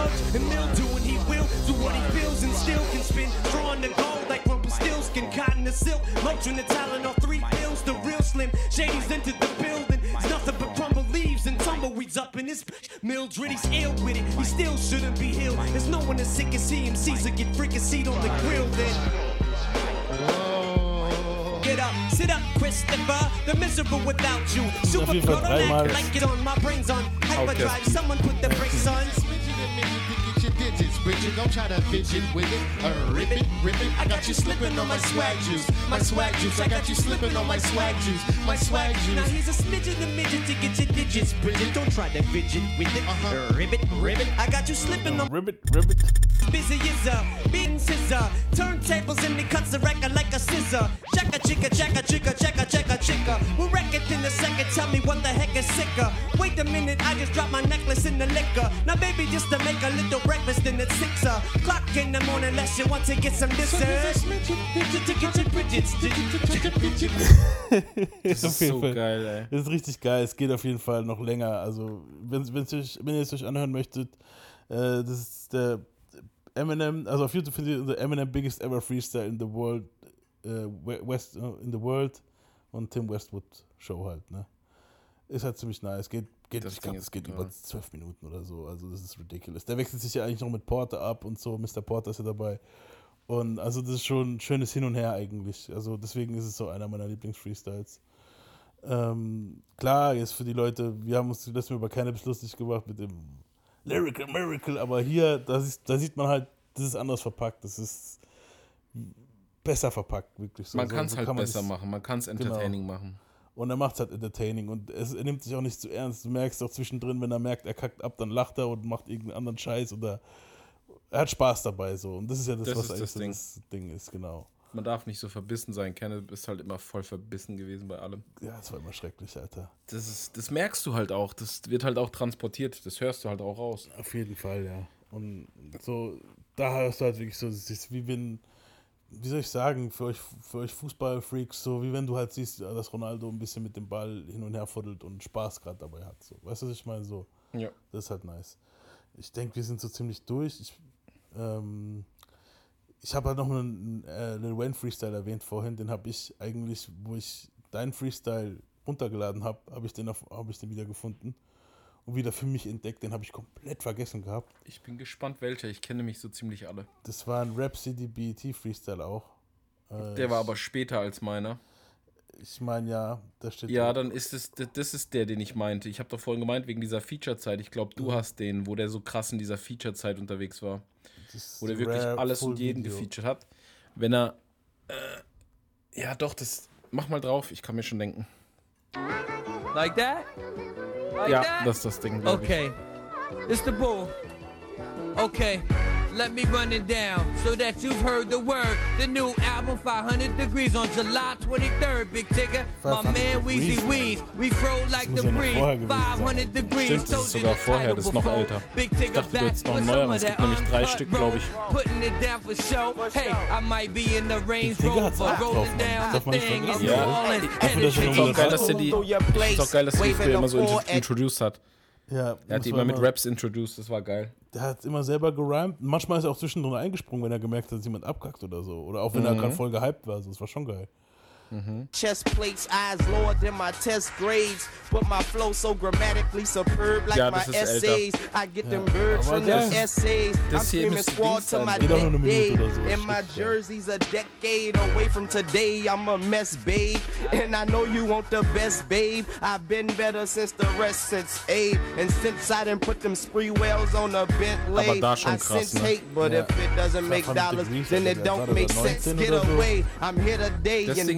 them in the muck and mildew and he will do what he feels and still can spin. Drawing the gold like Rumpelstiltskin, cotton to silk. Motrin the talent on three pills, the real slim. Shady's entered the building. It's nothing but crumble leaves and tumbleweeds up in this bitch. Mildred, he's ill with it. He still shouldn't be healed. There's no one as sick as he. Caesar get freaking seat on the grill then. Get up, sit up, Christopher. The miserable without you. Super Fall like it on my brains on hyperdrive. Someone put the brakes on. Get your Bridget. Don't try to fidget with it. Uh, rip it, rip it. I got you slipping on my swag juice. My swag juice. I got you slipping on my swag juice. My swag juice. Now here's a smidgen, a midget to get your digits, Bridget. Don't try to fidget with it. Uh, ribbit, ribbit. I got you slipping on ribbit, ribbit. Busy is a beating scissor. Turntables and he cuts the record like a scissor. Checka chicka checka chicka checka checka chicka. We'll wreck it in a second. Tell me what the heck is sicker. Wait a minute, I just dropped my necklace in the liquor. Now baby, just to make a little breakfast in it's sixer. Clock in the morning, unless you want to get some dessert. auf ist so Fall, geil, ey. Das ist richtig geil. Es geht auf jeden Fall noch länger. Also, wenn, wenn's euch, wenn ihr es euch anhören möchtet, äh, das ist der Eminem, also auf YouTube findet ihr the Eminem Biggest Ever Freestyle in the World, äh, We- West, äh, in the World und Tim Westwood Show halt, ne? Ist halt ziemlich nice. Geht, geht, Das ich Ding glaub, ist es geht brutal. über zwölf Minuten oder so. Also, das ist ridiculous. Der wechselt sich ja eigentlich noch mit Porter ab und so. Mr. Porter ist ja dabei. Und also, das ist schon ein schönes Hin und Her eigentlich. Also, deswegen ist es so einer meiner Lieblings-Freestyles. Ähm, klar, jetzt für die Leute, wir haben uns letztes Mal über Cannabis lustig gemacht mit dem Lyrical Miracle, aber hier, da, ist, da sieht man halt, das ist anders verpackt, das ist besser verpackt, wirklich so. Man so, kann es halt besser das- machen, man kann es Genau. entertaining machen. Und er macht es halt entertaining und es, er nimmt sich auch nicht zu ernst. Du merkst auch zwischendrin, wenn er merkt, er kackt ab, dann lacht er und macht irgendeinen anderen Scheiß oder er hat Spaß dabei so. Und das ist ja das, Das was ist eigentlich das Ding. das Ding ist, genau. Man darf nicht so verbissen sein. Kenneth ist halt immer voll verbissen gewesen bei allem. Ja, das war immer schrecklich, Alter. Das, ist, das merkst du halt auch. Das wird halt auch transportiert. Das hörst du halt auch raus. Auf jeden Fall, ja. Und so, da hörst du halt wirklich so, es ist wie wenn, wie soll ich sagen, für euch, für euch Fußballfreaks, so wie wenn du halt siehst, dass Ronaldo ein bisschen mit dem Ball hin und her fuddelt und Spaß gerade dabei hat. So. Weißt du, was ich meine? So, Ja. das ist halt nice. Ich denke, wir sind so ziemlich durch. Ich, ähm, ich habe halt noch einen äh, Lil Wayne Freestyle erwähnt vorhin, den habe ich eigentlich, wo ich deinen Freestyle runtergeladen habe, habe ich den auf, habe ich den wieder gefunden und wieder für mich entdeckt. Den habe ich komplett vergessen gehabt. Ich bin gespannt, welcher. Ich kenne mich so ziemlich alle. Das war ein Rhapsody BET Freestyle auch. Äh, Der war aber später als meiner. Ich meine ja, da steht. Ja, dann ist es, das ist der, den ich meinte. Ich habe doch vorhin gemeint, wegen dieser Feature-Zeit. Ich glaube, du Ja. hast den, wo der so krass in dieser Feature-Zeit unterwegs war. Das Wo der wirklich Rare alles Full und jeden Video. gefeatured hat. Wenn er. Äh, ja, doch, das. Mach mal drauf, ich kann mir schon denken. Like that? Like ja, that? das ist das Ding. ich. Okay. It's the bull. Okay. Let me run it down so that you've heard the word. The new album 500 Degrees on July 23rd, big Tigger, My man Weezy Weez, we throw like the breeze. 500 Degrees, Stimmt, das ist sogar vorher, das ist noch älter. Ich dachte, du hättest noch einen neueren, es gibt. Hey, I might be in the Range Rover, rolling down the thing is falling. Ich finde das auch geil, er ist auch geil, dass er die immer so introduced hat. Ja, Er hat die immer mit Raps introduced, das war geil. Der hat immer selber gerimt. Manchmal ist er auch zwischendrin eingesprungen, wenn er gemerkt hat, dass jemand abkackt oder so. Oder auch wenn er Mhm. gerade voll gehypt war. So. Das war schon geil. Chest plates, eyes lower than my test grades. But my flow so grammatically superb, like Ja, my das älter. essays. I get them Ja. birds from das- them essays. I'm das hier screaming squad to my so. Geht auch nur eine day. Minute oder so, And my jersey's a decade away from today. I'm a mess, babe. And I know you want the best, babe. I've been better since the rest since Abe. And since I didn't put them spree wells on the Bentley, Aber da schon I krass, sense ne? hate. But Ja. if it doesn't make dollars, then it don't make sense. Get away. I'm here today Das and Ding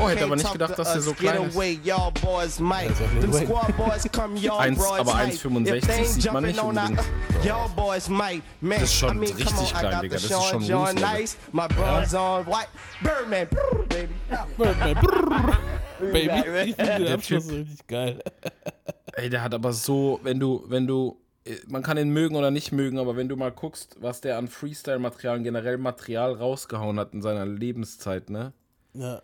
Oh, hätte aber nicht gedacht, dass der so klein ist. away, y'all boys might. ist auch Lil Them Wayne. squad boys come, y'all Eins- aber might. 1,65 If they ain't sieht man nicht unbedingt. Y'all boys might. Man, Das ist schon I mean, come richtig klein, Digga. Das ist schon. Nice, my bronze on white. Birdman, brr, baby. Birdman, brrr, Baby. Ich finde den Der Abschluss Typ- richtig geil. Ey, der hat aber so, wenn du, wenn du, man kann ihn mögen oder nicht mögen, aber wenn du mal guckst, was der an Freestyle-Material und generell Material rausgehauen hat in seiner Lebenszeit, ne? Ja.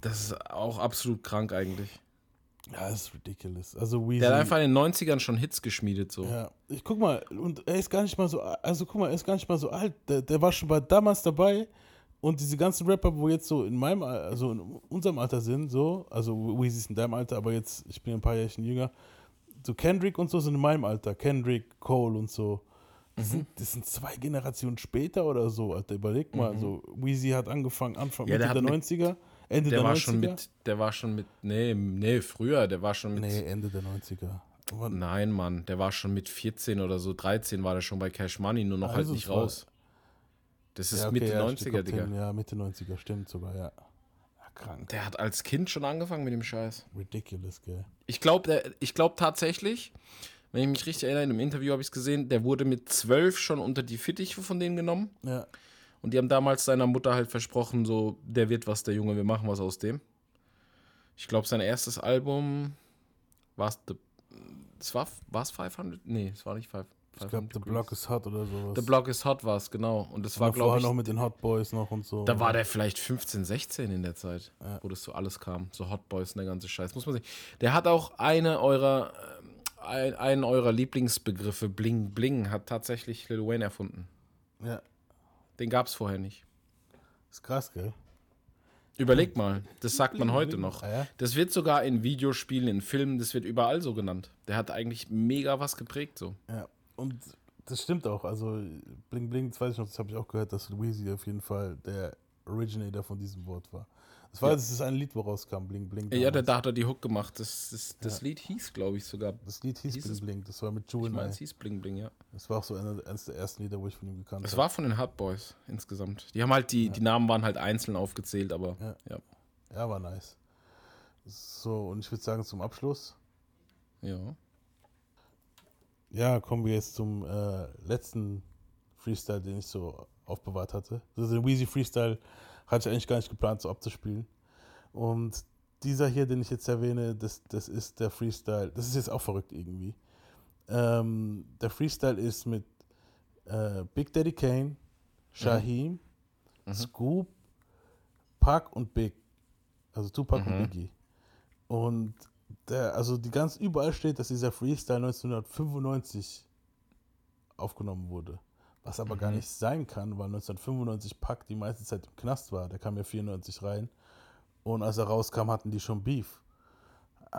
Das ist auch absolut krank eigentlich. Ja, das ist ridiculous. Also Weezy. Der hat einfach in den 90ern schon Hits geschmiedet, so. Ja, ich guck mal, und er ist gar nicht mal so, also guck mal, er ist gar nicht mal so alt. Der, der war schon bei damals dabei und diese ganzen Rapper, wo jetzt so in meinem, Al- also in unserem Alter sind, so, also Weezy ist in deinem Alter, aber jetzt, ich bin ein paar Jährchen jünger, so Kendrick und so sind in meinem Alter, Kendrick, Cole und so. Das, sind, das sind zwei Generationen später oder so, Alter, überleg mal, Mhm. so Weezy hat angefangen, Anfang, Ja, der Mitte der mit- 90er, Ende Der der war 90er. schon mit, der war schon mit, nee, nee, früher, der war schon mit. Nee, Ende der 90er. Aber- Nein, Mann, der war schon mit 14 oder so, 13 war der schon bei Cash Money, nur noch halt Also nicht es war- raus. Das ist Ja, okay, Mitte ja, 90er, kommt Digga. hin, Ja, Mitte 90er, stimmt sogar, ja. ja krank. Der hat als Kind schon angefangen mit dem Scheiß. Ridiculous, gell. Ich glaube ich glaub tatsächlich, wenn ich mich richtig erinnere, in einem Interview habe ich es gesehen, der wurde mit zwölf schon unter die Fittiche von denen genommen. Ja. Und die haben damals seiner Mutter halt versprochen, so, der wird was, der Junge, wir machen was aus dem. Ich glaube, sein erstes Album war es, es war es 500? Nee, es war nicht 500. Ich glaube, The Block is Hot oder sowas. The Block is Hot war es, genau. Und das Und war, glaube ich, noch mit den Hot Boys noch und so. da war der vielleicht 15, 16 in der Zeit, wo das so alles kam. So Hot Boys und der ganze Scheiß. Muss man sehen. Der hat auch eine eurer, ähm, ein, einen eurer Lieblingsbegriffe, Bling Bling, hat tatsächlich Lil Wayne erfunden. Ja. Den gab es vorher nicht. Ist krass, gell? Überleg mal, das sagt man heute noch. Ah? Das wird sogar in Videospielen, in Filmen, das wird überall so genannt. Der hat eigentlich mega was geprägt so. Ja. Und das stimmt auch. Also, Bling Bling, das weiß ich noch, das habe ich auch gehört, dass Weezy auf jeden Fall der Originator von diesem Wort war. Das war Ja. das ist ein Lied, woraus kam, Bling Bling. Ja, der, damals. da hat er die Hook gemacht. Das, das, das Ja. Lied hieß, glaube ich, sogar. Das Lied hieß, Hieß Bling es- Bling, das war mit Jewel Ich meine, es hieß Bling Bling, ja. Das war auch so eines der ersten Lieder, wo ich von ihm gekannt Es habe. war von den Hot Boys insgesamt. Die haben halt, die, die Namen waren halt einzeln aufgezählt, aber Ja. ja. Ja, war nice. So, und ich würde sagen, zum Abschluss. Ja. Ja, kommen wir jetzt zum äh, letzten Freestyle, den ich so aufbewahrt hatte. Also den Weezy Freestyle hatte ich eigentlich gar nicht geplant, so abzuspielen. Und dieser hier, den ich jetzt erwähne, das, das ist der Freestyle. Das ist jetzt auch verrückt irgendwie. Ähm, der Freestyle ist mit äh, Big Daddy Kane, Shaheem, Scoop, Pac und Big. Also Tupac und Mhm. Biggie. Und der, also die ganz überall steht, dass dieser Freestyle 1995 aufgenommen wurde. Was aber gar Mhm. nicht sein kann, weil 1995 Pac die meiste Zeit im Knast war. Der kam ja 94 rein. Und als er rauskam, hatten die schon Beef.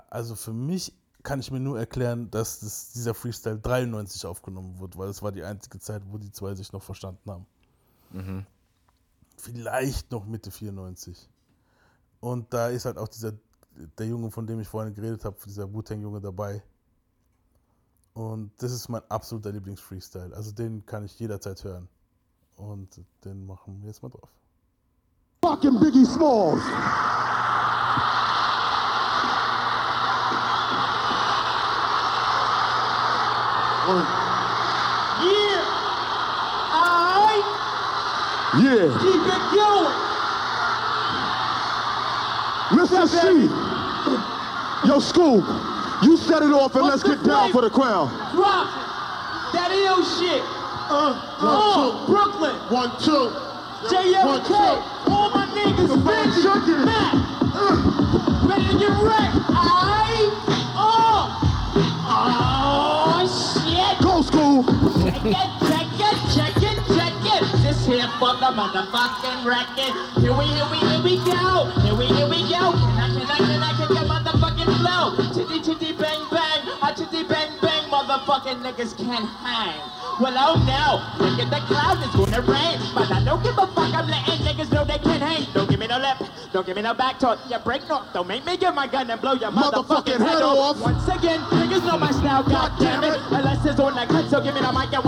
Also für mich kann ich mir nur erklären, dass das, dieser Freestyle 93 aufgenommen wurde, weil es war die einzige Zeit, wo die zwei sich noch verstanden haben. Mhm. Vielleicht noch Mitte 94. Und da ist halt auch dieser, der Junge, von dem ich vorhin geredet habe, dieser Wu-Tang-Junge dabei. Und das ist mein absoluter Lieblings-Freestyle. Also den kann ich jederzeit hören. Und den machen wir jetzt mal drauf. Fucking Biggie Smalls. Yeah. Alright. Yeah. Keep it going. Mr. C. Yo, Scoop. You set it off and let's get down for the crowd. Drop it. That ill shit. Uh, one, uh, Brooklyn. One, two. JFK. All my niggas ready. Mac. Uh, ready to get wrecked. Alright. Oh. Oh, shit. Go, School. Check it, check it, check it, check it. This here for the motherfucking record. Here we, here we, here we go. Here we, here we go. Can I, can I, can I, can I motherfucking chitty, bang, bang. A chitty, bang, bang. Motherfucking niggas can't hang. Well, oh no, look at the clouds, it's gonna rain. But I don't give a fuck, I'm letting niggas know they can't hang. Don't give me no lip, don't give me no back talk. You break no, don't make me get my gun and blow your motherfucking, head off. Once again, niggas know my style, god damn it. Unless it's on the cut, so give me the mic and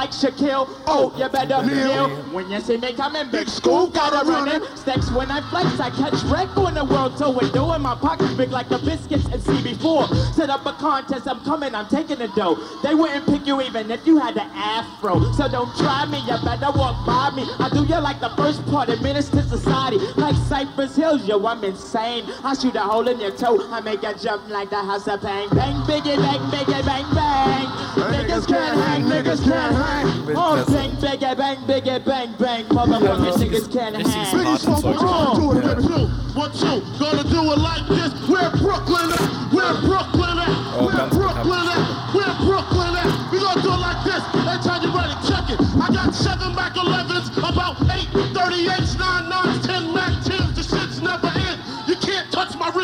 like Shaquille, oh, you better kneel. When you see me coming, big school gotta run it. Steps when I flex, I catch wreck on the world tour. Window in my pockets big like the biscuits and CB4. Set up a contest, I'm coming, I'm taking the dough. They wouldn't pick you even if you had the afro. So don't try me, you better walk by me. I do you like the first part of to society. Like Cypress Hills, yo, I'm insane. I shoot a hole in your toe, I make you jump like the house of bang. Bang, biggie, bang, biggie, bang, bang. Niggas can't hang, niggas can't hang. Oh, bang, biggie, bang, biggie, bang, bang. Motherfucking niggas can't hang. Biggie Smalls, what you gonna do it, baby? What you gonna do it like this? Where Brooklyn at? Where Brooklyn at? Where Brooklyn at? Where Brooklyn at? We gonna do it like this. Every time you ready, check it. I got seven Mac 11s, about eight 38s,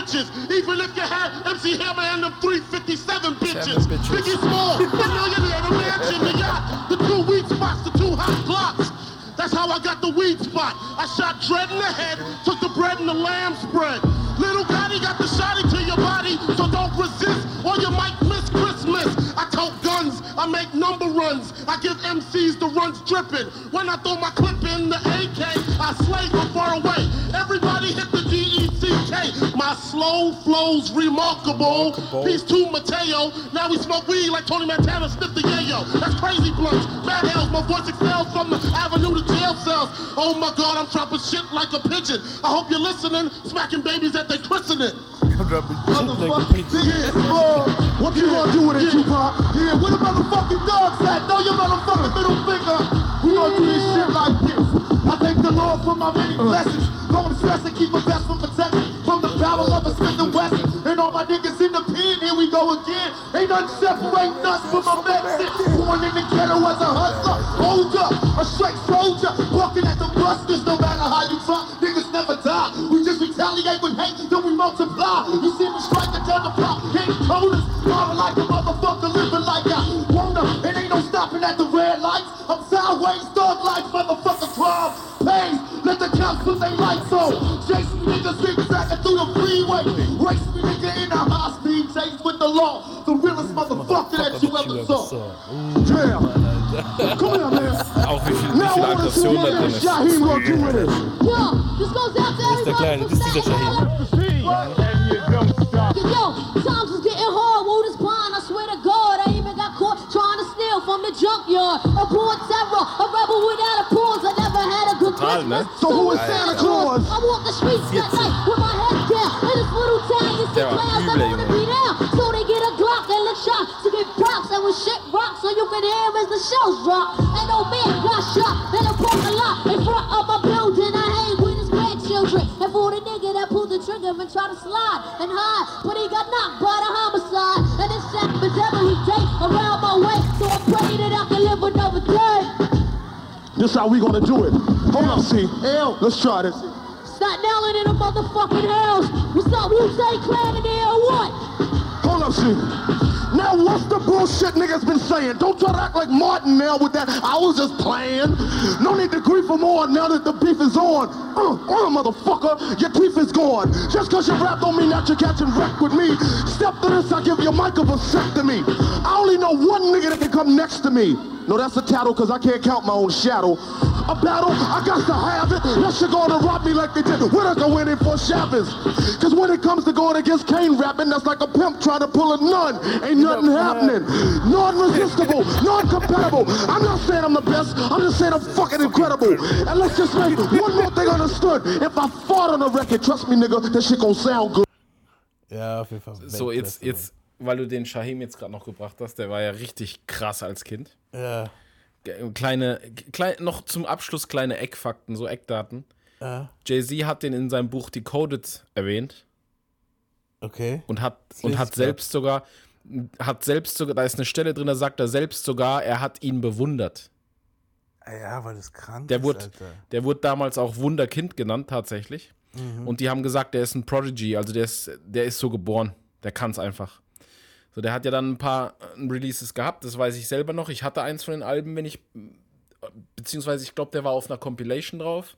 riches, even if you had MC Hammer and them 357 bitches. Biggie Small, the millionaire, the mansion, the yacht, the two weed spots, the two hot blocks. That's how I got the weed spot. I shot Dread in the head, took the bread and the lamb spread. Little Gotti got the shotty to your body, so don't resist or you might miss Christmas. I tote guns, I make number runs. I give MCs the runs dripping. When I throw my clip in the AK, I slay from far away. Everybody hit the D-E-C-K. My slow flow's remarkable. Peace to Mateo. Now we smoke weed like Tony Montana sniff the yayo. That's crazy blunts. Bad hells, my voice excels from the avenue to jail cells. Oh my God, I'm dropping shit like a pigeon. I hope you're listening, smacking babies at their christening. Yeah, bro. What you gonna do with it, Tupac? Yeah, where the motherfucking dogs at? Throw your motherfucking middle finger. We gonna do this shit like this. I thank the Lord for my many uh. blessings. Don't stress and keep a best from protection. From the barrel of a Smith and Wesson. And all my niggas in the pen, here we go again. Ain't nothing separating us from my medicine. Born in the ghetto as a hustler. Hold up, a straight soldier. Walking at the busters, no matter how you try. Niggas never die. We just retaliate with hate, then we multiply. You see me striking down the block, can't coders. Marvin like a motherfucker, living like I wanna. It ain't no stopping at the red lights. I'm sideways, dog life, motherfucker, crime. Pays, let the cops put their lights on. Chase me niggas zigzagging through the freeway. Race me nigga in a high speed chase with the law. The realest motherfucker that you ever saw. Yeah. Come here, man. Auch wie viel, wie viel Aggression da drin ist. Shaheem gonna do with it. Yo, this goes out to Das ist der Kleine, das ist dieser Shahid. Yo, times is getting hard, word is blind, I swear to God, I even got caught trying to steal from the junkyard. A born terror, a rebel without a Christmas. So who is Santa Santa Claus? I walk the streets at night with my head down. In this little town, you see Der war clowns that wanna be down. So they get a Glock and lick shots to get props. And when shit rocks, so you can hear as the shells drop. And no man got shot in a parking lot in front of my building. I hang with his grandchildren. And for the nigga that pulled the trigger and tried to slide and hide, but he got knocked by the homicide. And this happens every day around my way. So I pray that I can live another day. This how we gonna do it. Hold up, see. Let's try this. Stop nailing in a motherfucking house. What's up, Wu-Tang Clan in there or what? pussy. Now what's the bullshit niggas been saying? Don't try to act like Martin now with that. I was just playing. No need to grieve for more now that the beef is on. Uh, uh, motherfucker, your teeth is gone. Just cause you rap don't mean that you're catching wreck with me. Step to this, I give your mic a vasectomy. I only know one nigga that can come next to me. No, that's a tattle cause I can't count my own shadow. A battle, I got to have it. That shit gonna rob me like they did. We're not going in for Chavez. Cause when it comes to going against Kane rapping, that's like a pimp trying to pull a nun. Ain't nothing happening. Non-resistible, non-compatible. I'm not saying I'm the best. I'm just saying I'm fucking incredible. And let's just make one more thing understood. If I fought on the record, trust me, nigga, that shit gonna sound good. Ja, auf jeden Fall. So, jetzt, jetzt, weil du den Shahim jetzt gerade noch gebracht hast, der war ja richtig krass als Kind. Ja. Kleine, klein, noch zum Abschluss kleine Eckfakten, so Eckdaten. Ja. Jay-Z hat den in seinem Buch Decoded erwähnt Okay. und hat, Das und hat selbst sogar, hat selbst sogar, da ist eine Stelle drin, da sagt er selbst sogar, er hat ihn bewundert. Ah Ja, weil das krank Der ist, wurde, Alter. der wurde damals auch Wunderkind genannt, tatsächlich. Mhm. Und die haben gesagt, der ist ein Prodigy, also der ist, der ist so geboren. Der kann es einfach. So, der hat ja dann ein paar äh, Releases gehabt, das weiß ich selber noch. Ich hatte eins von den Alben, wenn ich, beziehungsweise ich glaube, der war auf einer Compilation drauf.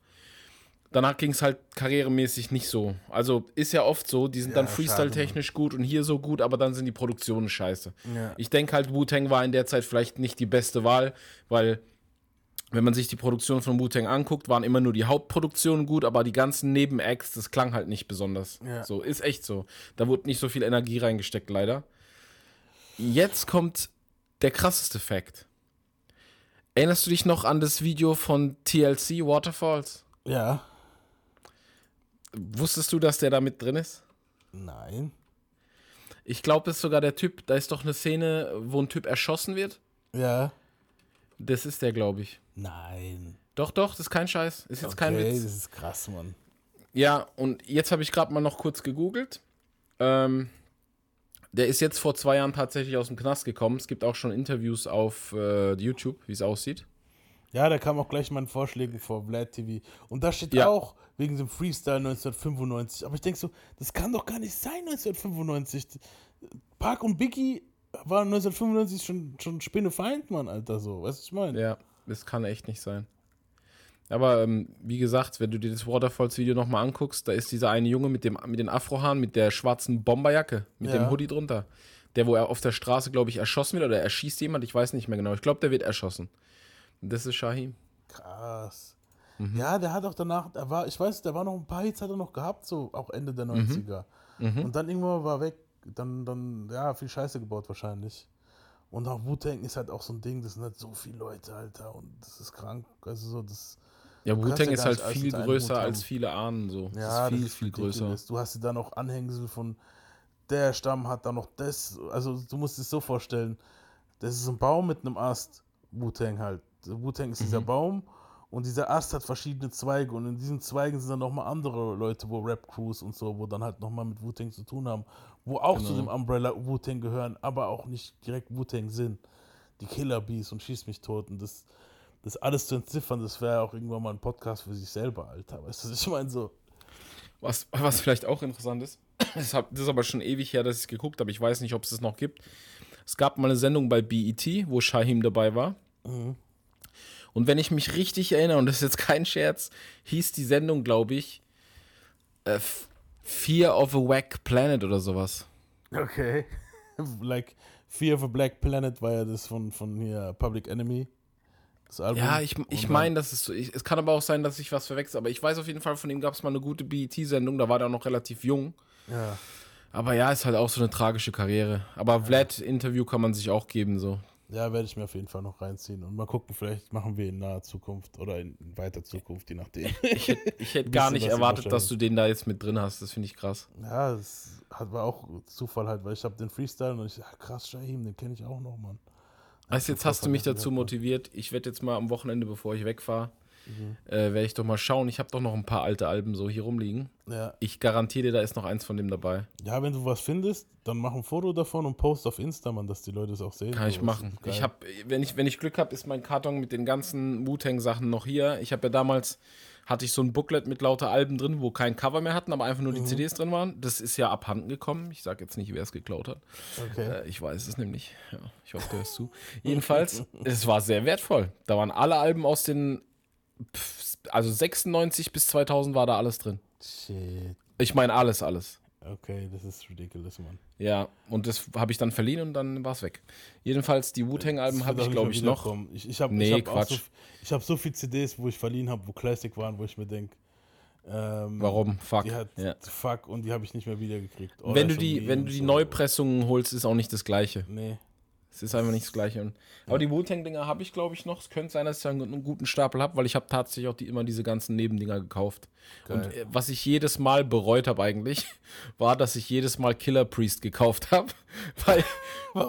Danach ging es halt karrieremäßig nicht so. Also ist ja oft so, die sind Ja, dann Freestyle-technisch gut und hier so gut, aber dann sind die Produktionen scheiße. Ja. Ich denke halt, Wu-Tang war in der Zeit vielleicht nicht die beste Wahl, weil wenn man sich die Produktion von Wu-Tang anguckt, waren immer nur die Hauptproduktionen gut, aber die ganzen Nebenacts, das klang halt nicht besonders. Ja. So, ist echt so. Da wurde nicht so viel Energie reingesteckt, leider. Jetzt kommt der krasseste Fact. Erinnerst du dich noch an das Video von TLC Waterfalls? Ja. Wusstest du, dass der da mit drin ist? Nein. Ich glaube, das ist sogar der Typ, da ist doch eine Szene, wo ein Typ erschossen wird. Ja. Das ist der, glaube ich. Nein. Doch, doch, das ist kein Scheiß. Ist jetzt kein Okay, Witz. das ist krass, Mann. Ja, und jetzt habe ich gerade mal noch kurz gegoogelt. Ähm, der ist jetzt vor zwei Jahren tatsächlich aus dem Knast gekommen. Es gibt auch schon Interviews auf äh, YouTube, wie es aussieht. Ja, da kam auch gleich meinen Vorschlägen vor Vlad TV. Und da steht Ja. auch wegen dem Freestyle 1995. Aber ich denke so, das kann doch gar nicht sein 1995. Park und Biggie waren 1995 schon, schon Spinnefeind, Mann, Alter, so. Weißt du, was ich meine? Ja, das kann echt nicht sein. Aber ähm, wie gesagt, wenn du dir das Waterfalls-Video nochmal anguckst, da ist dieser eine Junge mit, dem, mit den Afrohaaren, mit der schwarzen Bomberjacke, mit Ja. dem Hoodie drunter. Der, wo er auf der Straße, glaube ich, erschossen wird oder er schießt jemand, ich weiß nicht mehr genau. Ich glaube, der wird erschossen. Und das ist Shahim. Krass. Mhm. Ja, der hat auch danach, der war, ich weiß, der war noch ein paar Hits hat er noch gehabt, so auch Ende der Mhm. 90er. Mhm. Und dann irgendwann war er weg. Dann, dann, ja, viel Scheiße gebaut wahrscheinlich. Und auch Wu-Tang ist halt auch so ein Ding, das sind halt so viele Leute, Alter. Und das ist krank. Also so, das. Ja, Wu-Tang ist halt viel größer als viele ahnen. So. Ja, ist viel, das viel größer. Du hast dann auch Anhängsel von der Stamm hat dann noch das. Also du musst es so vorstellen, das ist ein Baum mit einem Ast. Wu-Tang halt. Wu-Tang ist dieser Mhm. Baum und dieser Ast hat verschiedene Zweige und in diesen Zweigen sind dann nochmal andere Leute, wo Rap-Crews und so, wo dann halt nochmal mit Wu-Tang zu tun haben, wo auch zu Genau. dem Umbrella Wu-Tang gehören, aber auch nicht direkt Wu-Tang sind. Die Killer Bees und Schieß mich tot und das, das alles zu entziffern, das wäre auch irgendwann mal ein Podcast für sich selber, Alter. Weißt du, ich meine so. Was, was vielleicht auch interessant ist, das, ist aber schon ewig her, dass ich es geguckt habe. Ich weiß nicht, ob es das noch gibt. Es gab mal eine Sendung bei BET, wo Shahim dabei war. Mhm. Und wenn ich mich richtig erinnere, und das ist jetzt kein Scherz, hieß die Sendung, glaube ich, äh, Fear of a Wack Planet oder sowas. Okay. like Fear of a Black Planet war ja das von, von hier Public Enemy. Das Album. Ja, ich, ich meine, dass es so. Ich, es kann aber auch sein, dass ich was verwechsel. Aber ich weiß auf jeden Fall, von ihm gab es mal eine gute BET-Sendung. Da war der noch relativ jung. Ja. Aber ja, ist halt auch so eine tragische Karriere. Aber Vlad-Interview kann man sich auch geben, so. Ja, werde ich mir auf jeden Fall noch reinziehen. Und mal gucken, vielleicht machen wir in naher Zukunft oder in weiter Zukunft, je nachdem. Ich, ich hätte gar nicht erwartet, dass du den da jetzt mit drin hast. Das finde ich krass. Ja, das hat, war auch Zufall halt, weil ich habe den Freestyle und ich, ja, krass, Shahim, den kenne ich auch noch, Mann. Du, jetzt hast du mich dazu motiviert. Ich werde jetzt mal am Wochenende, bevor ich wegfahre, Mhm. äh, werde ich doch mal schauen. Ich habe doch noch ein paar alte Alben so hier rumliegen. Ja. Ich garantiere dir, da ist noch eins von dem dabei. Ja, wenn du was findest, dann mach ein Foto davon und post auf Insta, man, dass die Leute es auch sehen. Kann ich machen. Ich habe, wenn ich, wenn ich Glück habe, ist mein Karton mit den ganzen Wu-Tang-Sachen noch hier. Ich habe ja damals, hatte ich so ein Booklet mit lauter Alben drin, wo kein Cover mehr hatten, aber einfach nur die Mhm. CDs drin waren. Das ist ja abhanden gekommen. Ich sage jetzt nicht, wer es geklaut hat. Okay. Äh, ich weiß es nämlich. Ja, ich hoffe, du hörst zu. Jedenfalls, es war sehr wertvoll. Da waren alle Alben aus den, also 96 bis 2000 war da alles drin. Shit. Ich meine alles, alles. Okay, das ist ridiculous, Mann. Ja, und das habe ich dann verliehen und dann war es weg. Jedenfalls, die Wu-Tang-Alben habe ich, glaube ich, noch. Ich, ich habe nee, ich hab so, ich hab so viele CDs, wo ich verliehen habe, wo Classic waren, wo ich mir denke, ähm, Warum? Fuck. Ja. Fuck und die habe ich nicht mehr wiedergekriegt. Oder wenn du die, wenn du die. Neupressungen holst, ist auch nicht das Gleiche. Nee. Es ist einfach nicht das Gleiche. Und, aber die Wu-Tang-Dinger habe ich, glaube ich, noch. Es könnte sein, dass ich einen, einen guten Stapel habe, weil ich habe tatsächlich auch die, immer diese ganzen Nebendinger gekauft. Geil. Und äh, was ich jedes Mal bereut habe eigentlich, war, dass ich jedes Mal Killer Priest gekauft habe. Weil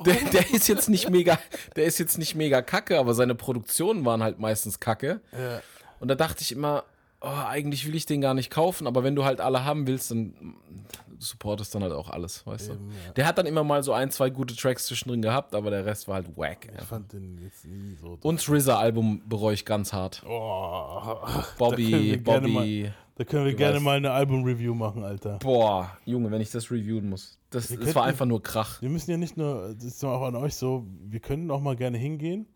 der, der ist jetzt nicht mega, der ist jetzt nicht mega kacke, aber seine Produktionen waren halt meistens kacke. Ja. Und da dachte ich immer, oh, eigentlich will ich den gar nicht kaufen, aber wenn du halt alle haben willst, dann supportest dann halt auch alles, weißt Eben, du. ja. Der hat dann immer mal so ein, zwei gute Tracks zwischendrin gehabt, aber der Rest war halt wack. Ich einfach. fand den jetzt nie so. Und das RZA-Album bereue ich ganz hart. Oh, Bobby, Bobby. Da können wir gerne mal eine Album-Review machen, Alter. Boah, Junge, wenn ich das reviewen muss. Das, das war einfach nur Krach. Wir müssen ja nicht nur, das ist auch an euch so, wir können auch mal gerne hingehen,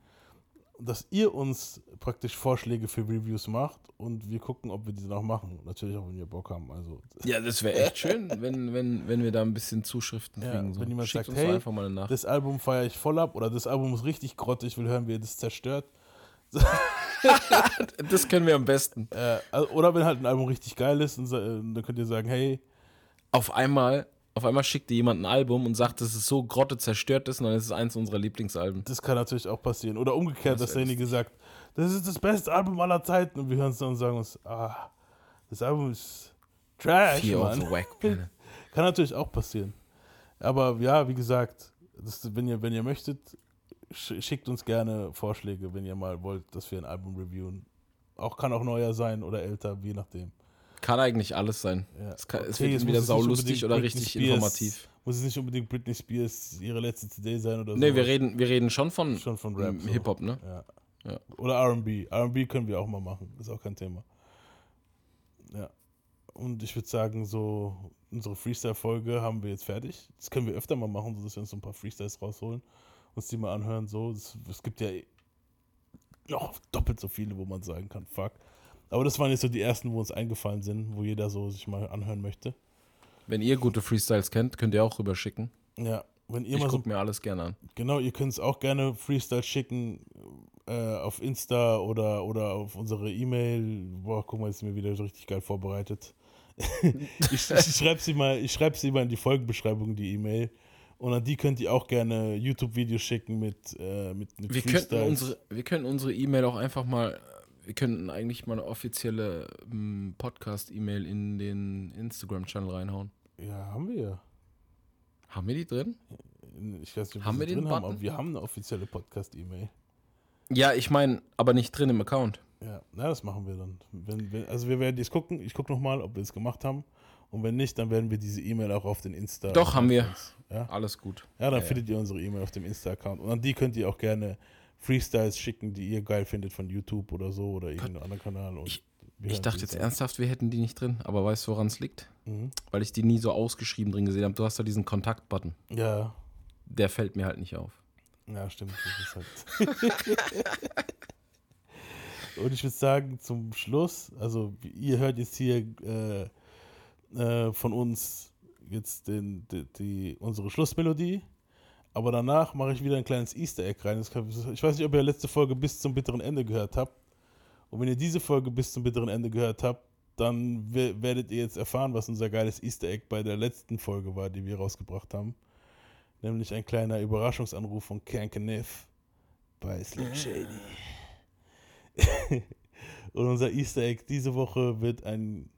dass ihr uns praktisch Vorschläge für Reviews macht und wir gucken, ob wir die auch machen. Natürlich auch, wenn wir Bock haben. Also, Ja, das wäre echt schön, wenn, wenn, wenn wir da ein bisschen Zuschriften ja, kriegen. So. wenn jemand Schickt sagt, hey, einfach mal Nachricht. das Album feiere ich voll ab oder das Album ist richtig grottig, ich will hören, wie ihr das zerstört. Das können wir am besten. Äh, also- oder wenn halt ein Album richtig geil ist, und, äh, dann könnt ihr sagen, hey, Auf einmal, auf einmal schickt dir jemand ein Album und sagt, dass es so grotte zerstört ist und dann ist es eins unserer Lieblingsalben. das kann natürlich auch passieren. Oder umgekehrt, Das dass derjenige sagt, das ist das beste Album aller Zeiten und wir hören es dann und sagen uns, ah, das Album ist trash, Fear Mann. Planet. Kann natürlich auch passieren. Aber ja, wie gesagt, das, wenn, ihr, wenn ihr möchtet, sch schickt uns gerne Vorschläge, wenn ihr mal wollt, dass wir ein Album reviewen. Auch kann auch neuer sein oder älter, je nachdem. Kann eigentlich alles sein. Ja. Es, kann, es Okay, wird jetzt es nicht saulustig oder Britney richtig Spears- informativ. Muss es nicht unbedingt Britney Spears ihre letzte CD sein oder so. Nee, wir reden, wir reden schon von, Schon von Rap. so. Hip-Hop, ne? Ja. Ja. Oder RB. RB können wir auch mal machen. Ist auch kein Thema. Ja. Und ich würde sagen, so unsere Freestyle-Folge haben wir jetzt fertig. Das können wir öfter mal machen, so dass wir uns so ein paar Freestyles rausholen, uns die mal anhören. So. Es, es gibt ja noch doppelt so viele, wo man sagen kann, fuck. Aber das waren jetzt so die ersten, wo uns eingefallen sind, wo jeder so sich mal anhören möchte. Wenn ihr gute Freestyles kennt, könnt ihr auch rüberschicken. Ja, wenn ihr Ich mal so gucke mir alles gerne an. Genau, ihr könnt es auch gerne Freestyle schicken äh, auf Insta oder, oder auf unsere E-Mail. Boah, guck mal, jetzt ist mir wieder so richtig geil vorbereitet. ich ich schreibe sie, mal- ich schreib sie mal in die Folgenbeschreibung, die E-Mail. Und an die könnt ihr auch gerne YouTube-Videos schicken mit, äh, mit, mit Wir könnten, Freestyles. unsere, wir könnten unsere E-Mail auch einfach mal, wir könnten eigentlich mal eine offizielle ähm, Podcast-E-Mail in den Instagram-Channel reinhauen. Ja, haben wir ja. Haben wir die drin? Ich weiß nicht, ob Haben wir wir sie den drin haben, aber wir haben eine offizielle Podcast-E-Mail. Ja, ich meine, aber nicht drin im Account. Ja, na, das machen wir dann. Wenn, wenn, also wir werden jetzt gucken, ich gucke nochmal, ob wir es gemacht haben. Und wenn nicht, dann werden wir diese E-Mail auch auf den Insta. Doch, haben wir. Ja? Alles gut. Ja, dann Ja, findet ihr unsere E-Mail auf dem Insta-Account. Und an die könnt ihr auch gerne Freestyles schicken, die ihr geil findet von YouTube oder so oder irgendeinem anderen Kanal. Ich hören dachte jetzt ernsthaft, wir hätten die nicht drin, aber weißt du, woran es liegt? Mhm. Weil ich die nie so ausgeschrieben drin gesehen habe. Du hast da diesen Kontakt-Button. Ja. Der fällt mir halt nicht auf. Ja, stimmt. Halt Und ich würde sagen, zum Schluss, also ihr hört jetzt hier äh, äh, von uns jetzt den, die, die, unsere Schlussmelodie, aber danach mache ich wieder ein kleines Easter Egg rein. Ich weiß nicht, ob ihr letzte Folge bis zum bitteren Ende gehört habt. Und wenn ihr diese Folge bis zum bitteren Ende gehört habt, dann we- werdet ihr jetzt erfahren, was unser geiles Easter Egg bei der letzten Folge war, die wir rausgebracht haben. Nämlich ein kleiner Überraschungsanruf von Kankanif bei Slim Shady. Und unser Easter Egg diese Woche wird ein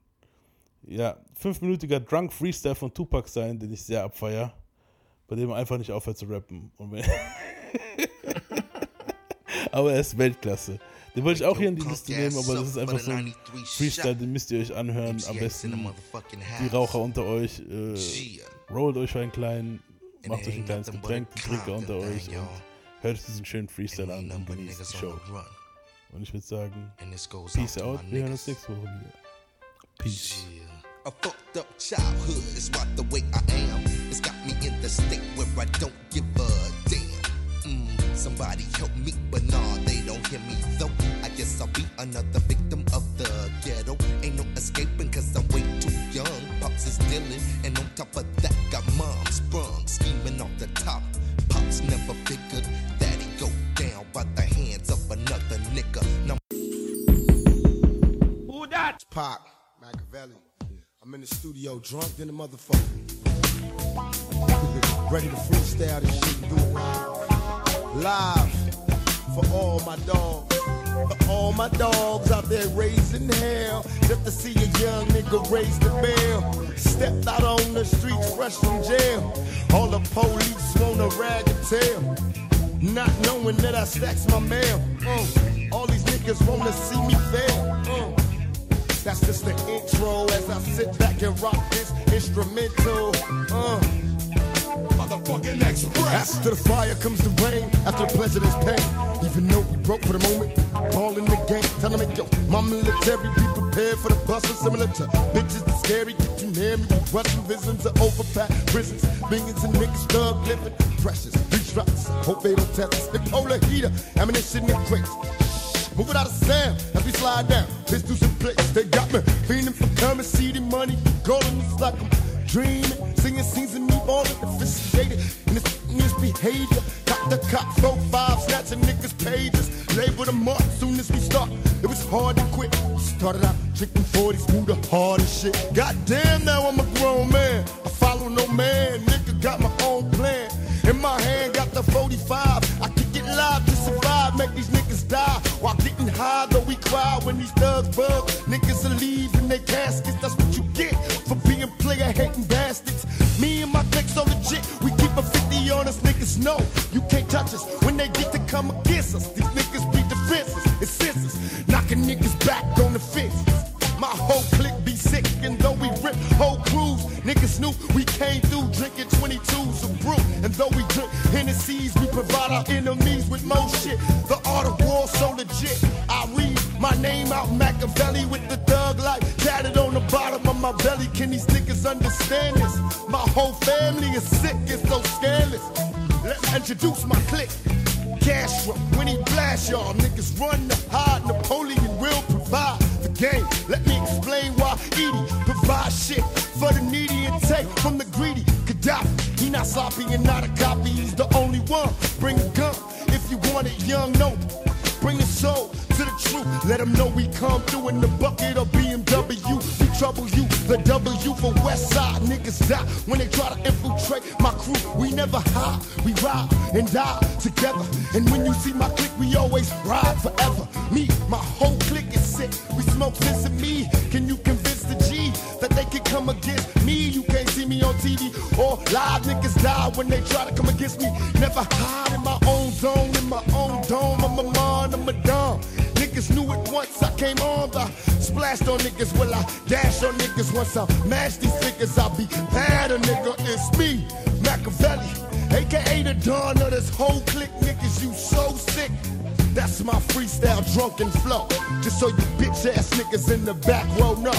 ja, fünfminütiger Drunk Freestyle von Tupac sein, den ich sehr abfeier, bei dem er einfach nicht aufhört zu rappen. Aber er ist Weltklasse. Den wollte ich auch hier in die Liste nehmen, aber das ist einfach so ein Freestyle, den müsst ihr euch anhören. Am besten die Raucher unter euch, äh, rollt euch einen kleinen, macht euch ein kleines Getränk, die Trinker unter euch und hört euch diesen schönen Freestyle an und genießt die Show. Und ich würde sagen, Peace out, wir hören uns nächste Woche wieder. Peace. A fucked up childhood is right the way I am. It's got me in the state where I don't give a damn. Mm, somebody help me, but nah, they don't hear me though. I guess I'll be another victim of the ghetto. Ain't no escaping cause I'm way too young. Pops is dealing, and on top of that, got mom sprung, scheming off the top. Pops never figured that he go down by the hands of another nigga. Now Who that? Pop, Machiavelli. I'm in the studio drunk than a motherfucker. Ready to freestyle this shit and do it live. Live for all my dogs. For all my dogs out there raising hell. Just to see a young nigga raise the bell. Stepped out on the streets fresh from jail. All the police want a rag and tail. Not knowing that I stacks my mail. Uh, all these niggas wanna see me fail. Uh, that's just the intro as I sit back and rock this instrumental. Uh. Motherfucking express. After the fire comes the rain, after the pleasure there's pain. Even though we broke for the moment, ball in the game. Tell them, yo, my military, be prepared for the bustle. Similar to bitches that's scary, get you near me. with Russian visions of overpacked prisons. Millions of niggas thug living. Precious, these drops. Hope they don't test us. They polar heater, ammunition in crates. Move it out of sound as we slide down. Pistols in place, they got me feeling for see the money, golden it's like I'm dreaming. Singing scenes of me all sophisticated and this misbehavior. Got the cop, four, five, snatching niggas' pages. Label them up soon as we start. It was hard to quit. Started out drinking 40s, moved the hardest shit. Goddamn, now I'm a grown man. I follow no man, nigga got my own plan. In my hand, got the 45. I kick it live to survive, make these niggas die. While getting high, though we cry when these thugs bug. Niggas will leave in their caskets, that's what you get for being player hating bastards. Me and my clique so legit, we keep a 50 on us, niggas know you can't touch us when they get to come against us. These niggas be defenses and scissors, knocking niggas back on the fences. My whole clique be sick, and though we rip whole knew we came through drinking 22s of brew. And though we drink Hennessy's, we provide our enemies with more shit. The art of war so legit. I read my name out Machiavelli with the thug life tatted on the bottom of my belly. Can these niggas understand this? My whole family is sick, it's so scandalous. Let me introduce my clique. Castro, when he blast y'all, niggas run to hide. Napoleon will provide game. Let me explain why Edie provides shit for the needy and take from the greedy. Gaddafi, he not sloppy and not a copy. He's the only one. Bring a gun if you want it, young noble. Bring a soul to the truth. Let them know we come through in the bucket of BMW. Trouble you, the W for West Side. Niggas die when they try to infiltrate my crew. We never hide, we ride and die together. And when you see my clique, we always ride forever. Me, my whole clique is sick. We smoke sense of me. Can you convince the G that they can come against me? You can't see me on TV or live. Niggas die when they try to come against me. Never hide in my own zone, in my own dome. I'm a man, I'm a dumb. Niggas knew it once I came on. I splashed on niggas, will I dash on niggas once I mash these figures. I'll be better, nigga. It's me, Machiavelli, aka the dawn of this whole clique. Niggas, you so sick. That's my freestyle drunken flow. Just so you bitch ass niggas in the back row know.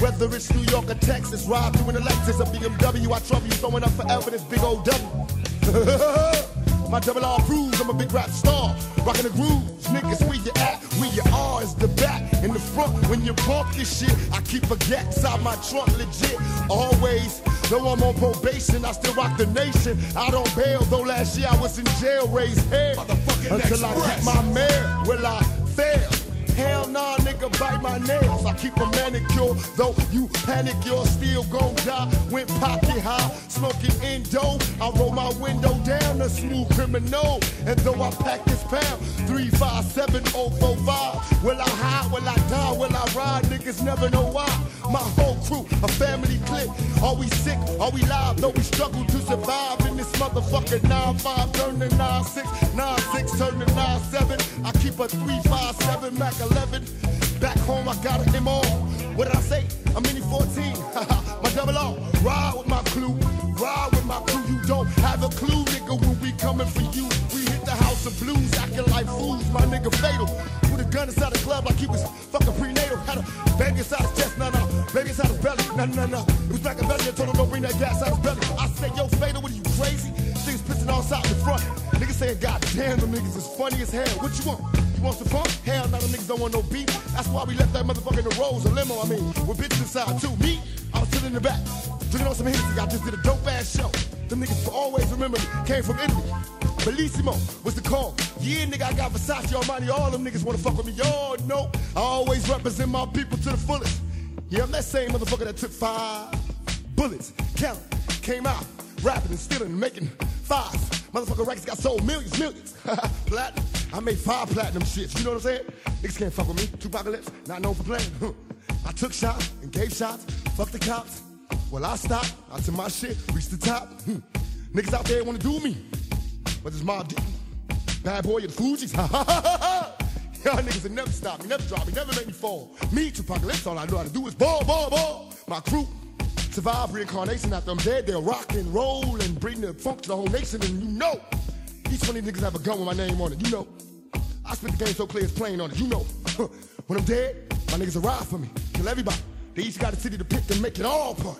Whether it's New York or Texas, ride through in a Lexus, a BMW, I trouble you throwing up forever this big old W. My double R proves I'm a big rap star. Rockin' the grooves, niggas, where you at? Where you are is the back. In the front, when you bump this shit, I keep a gat inside my trunk legit. Always, though I'm on probation, I still rock the nation. I don't bail, though last year I was in jail, raised hell. Until I get my mail, will I fail? Hell nah, nigga, bite my nails. I keep a manicure, though you panic, you're still gon' die. Went pocket high, smoking indo. I roll my window down, a smooth criminal. And though I pack this pound, 357045. Will I hide, will I die, will I ride? Niggas never know why. My whole crew, a family clique. Are we sick? Are we live? Though we struggle to survive in this motherfucker. 9-5 turn to 9-6, 9-6 turn to 9-7. I keep a 3-5-7 Mac 11. Back home I got a M on. What did I say? A mini 14. my double R. Ride with my crew. Ride with my crew. You don't have a clue, nigga, when we coming for you. We hit the house of blues, acting like fools. My nigga fatal. Gun inside the club like he was fucking prenatal. Had a baby inside his chest, no, no. Baby inside his belly, no, no, no. It was like a belly. I told him don't bring that gas out his belly. I said, yo, fatal, what are you crazy? Niggas pissing all sides in front. Niggas saying, God damn, them niggas is funny as hell. What you want? You want some fun? Hell, no, them niggas don't want no beef. That's why we left that motherfucker in the rolls, a limo, I mean, with bitches inside too. Me, I was sitting in the back, drinking on some Hennessy. I just did a dope ass show. Them niggas will always remember me. Came from Italy. Bellissimo was the call. Yeah, nigga, I got Versace Armani. All them niggas wanna fuck with me. Y'all know I always represent my people to the fullest. Yeah, I'm that same motherfucker that took five bullets, count, came out, rapping and stealing and making five. Motherfucker records got sold millions, millions. platinum. I made five platinum shits. You know what I'm saying? Niggas can't fuck with me. Two apocalypse, not known for playing. I took shots and gave shots. Fuck the cops. Well, I stopped. I took my shit, reached the top. Hmm. Niggas out there wanna do me, but it's my deep. Bad boy of the Fugees. Ha ha ha ha. Y'all niggas will never stop me, never drop me, never make me fall. Me, Tupac Lips, all I know how to do is ball, ball, ball. My crew survive reincarnation after I'm dead. They'll rock and roll and bring the funk to the whole nation. And you know, each one of these niggas have a gun with my name on it. You know, I spit the game so clear it's plain on it. You know, when I'm dead, my niggas ride for me, kill everybody. They each got a city to pick and make it all part.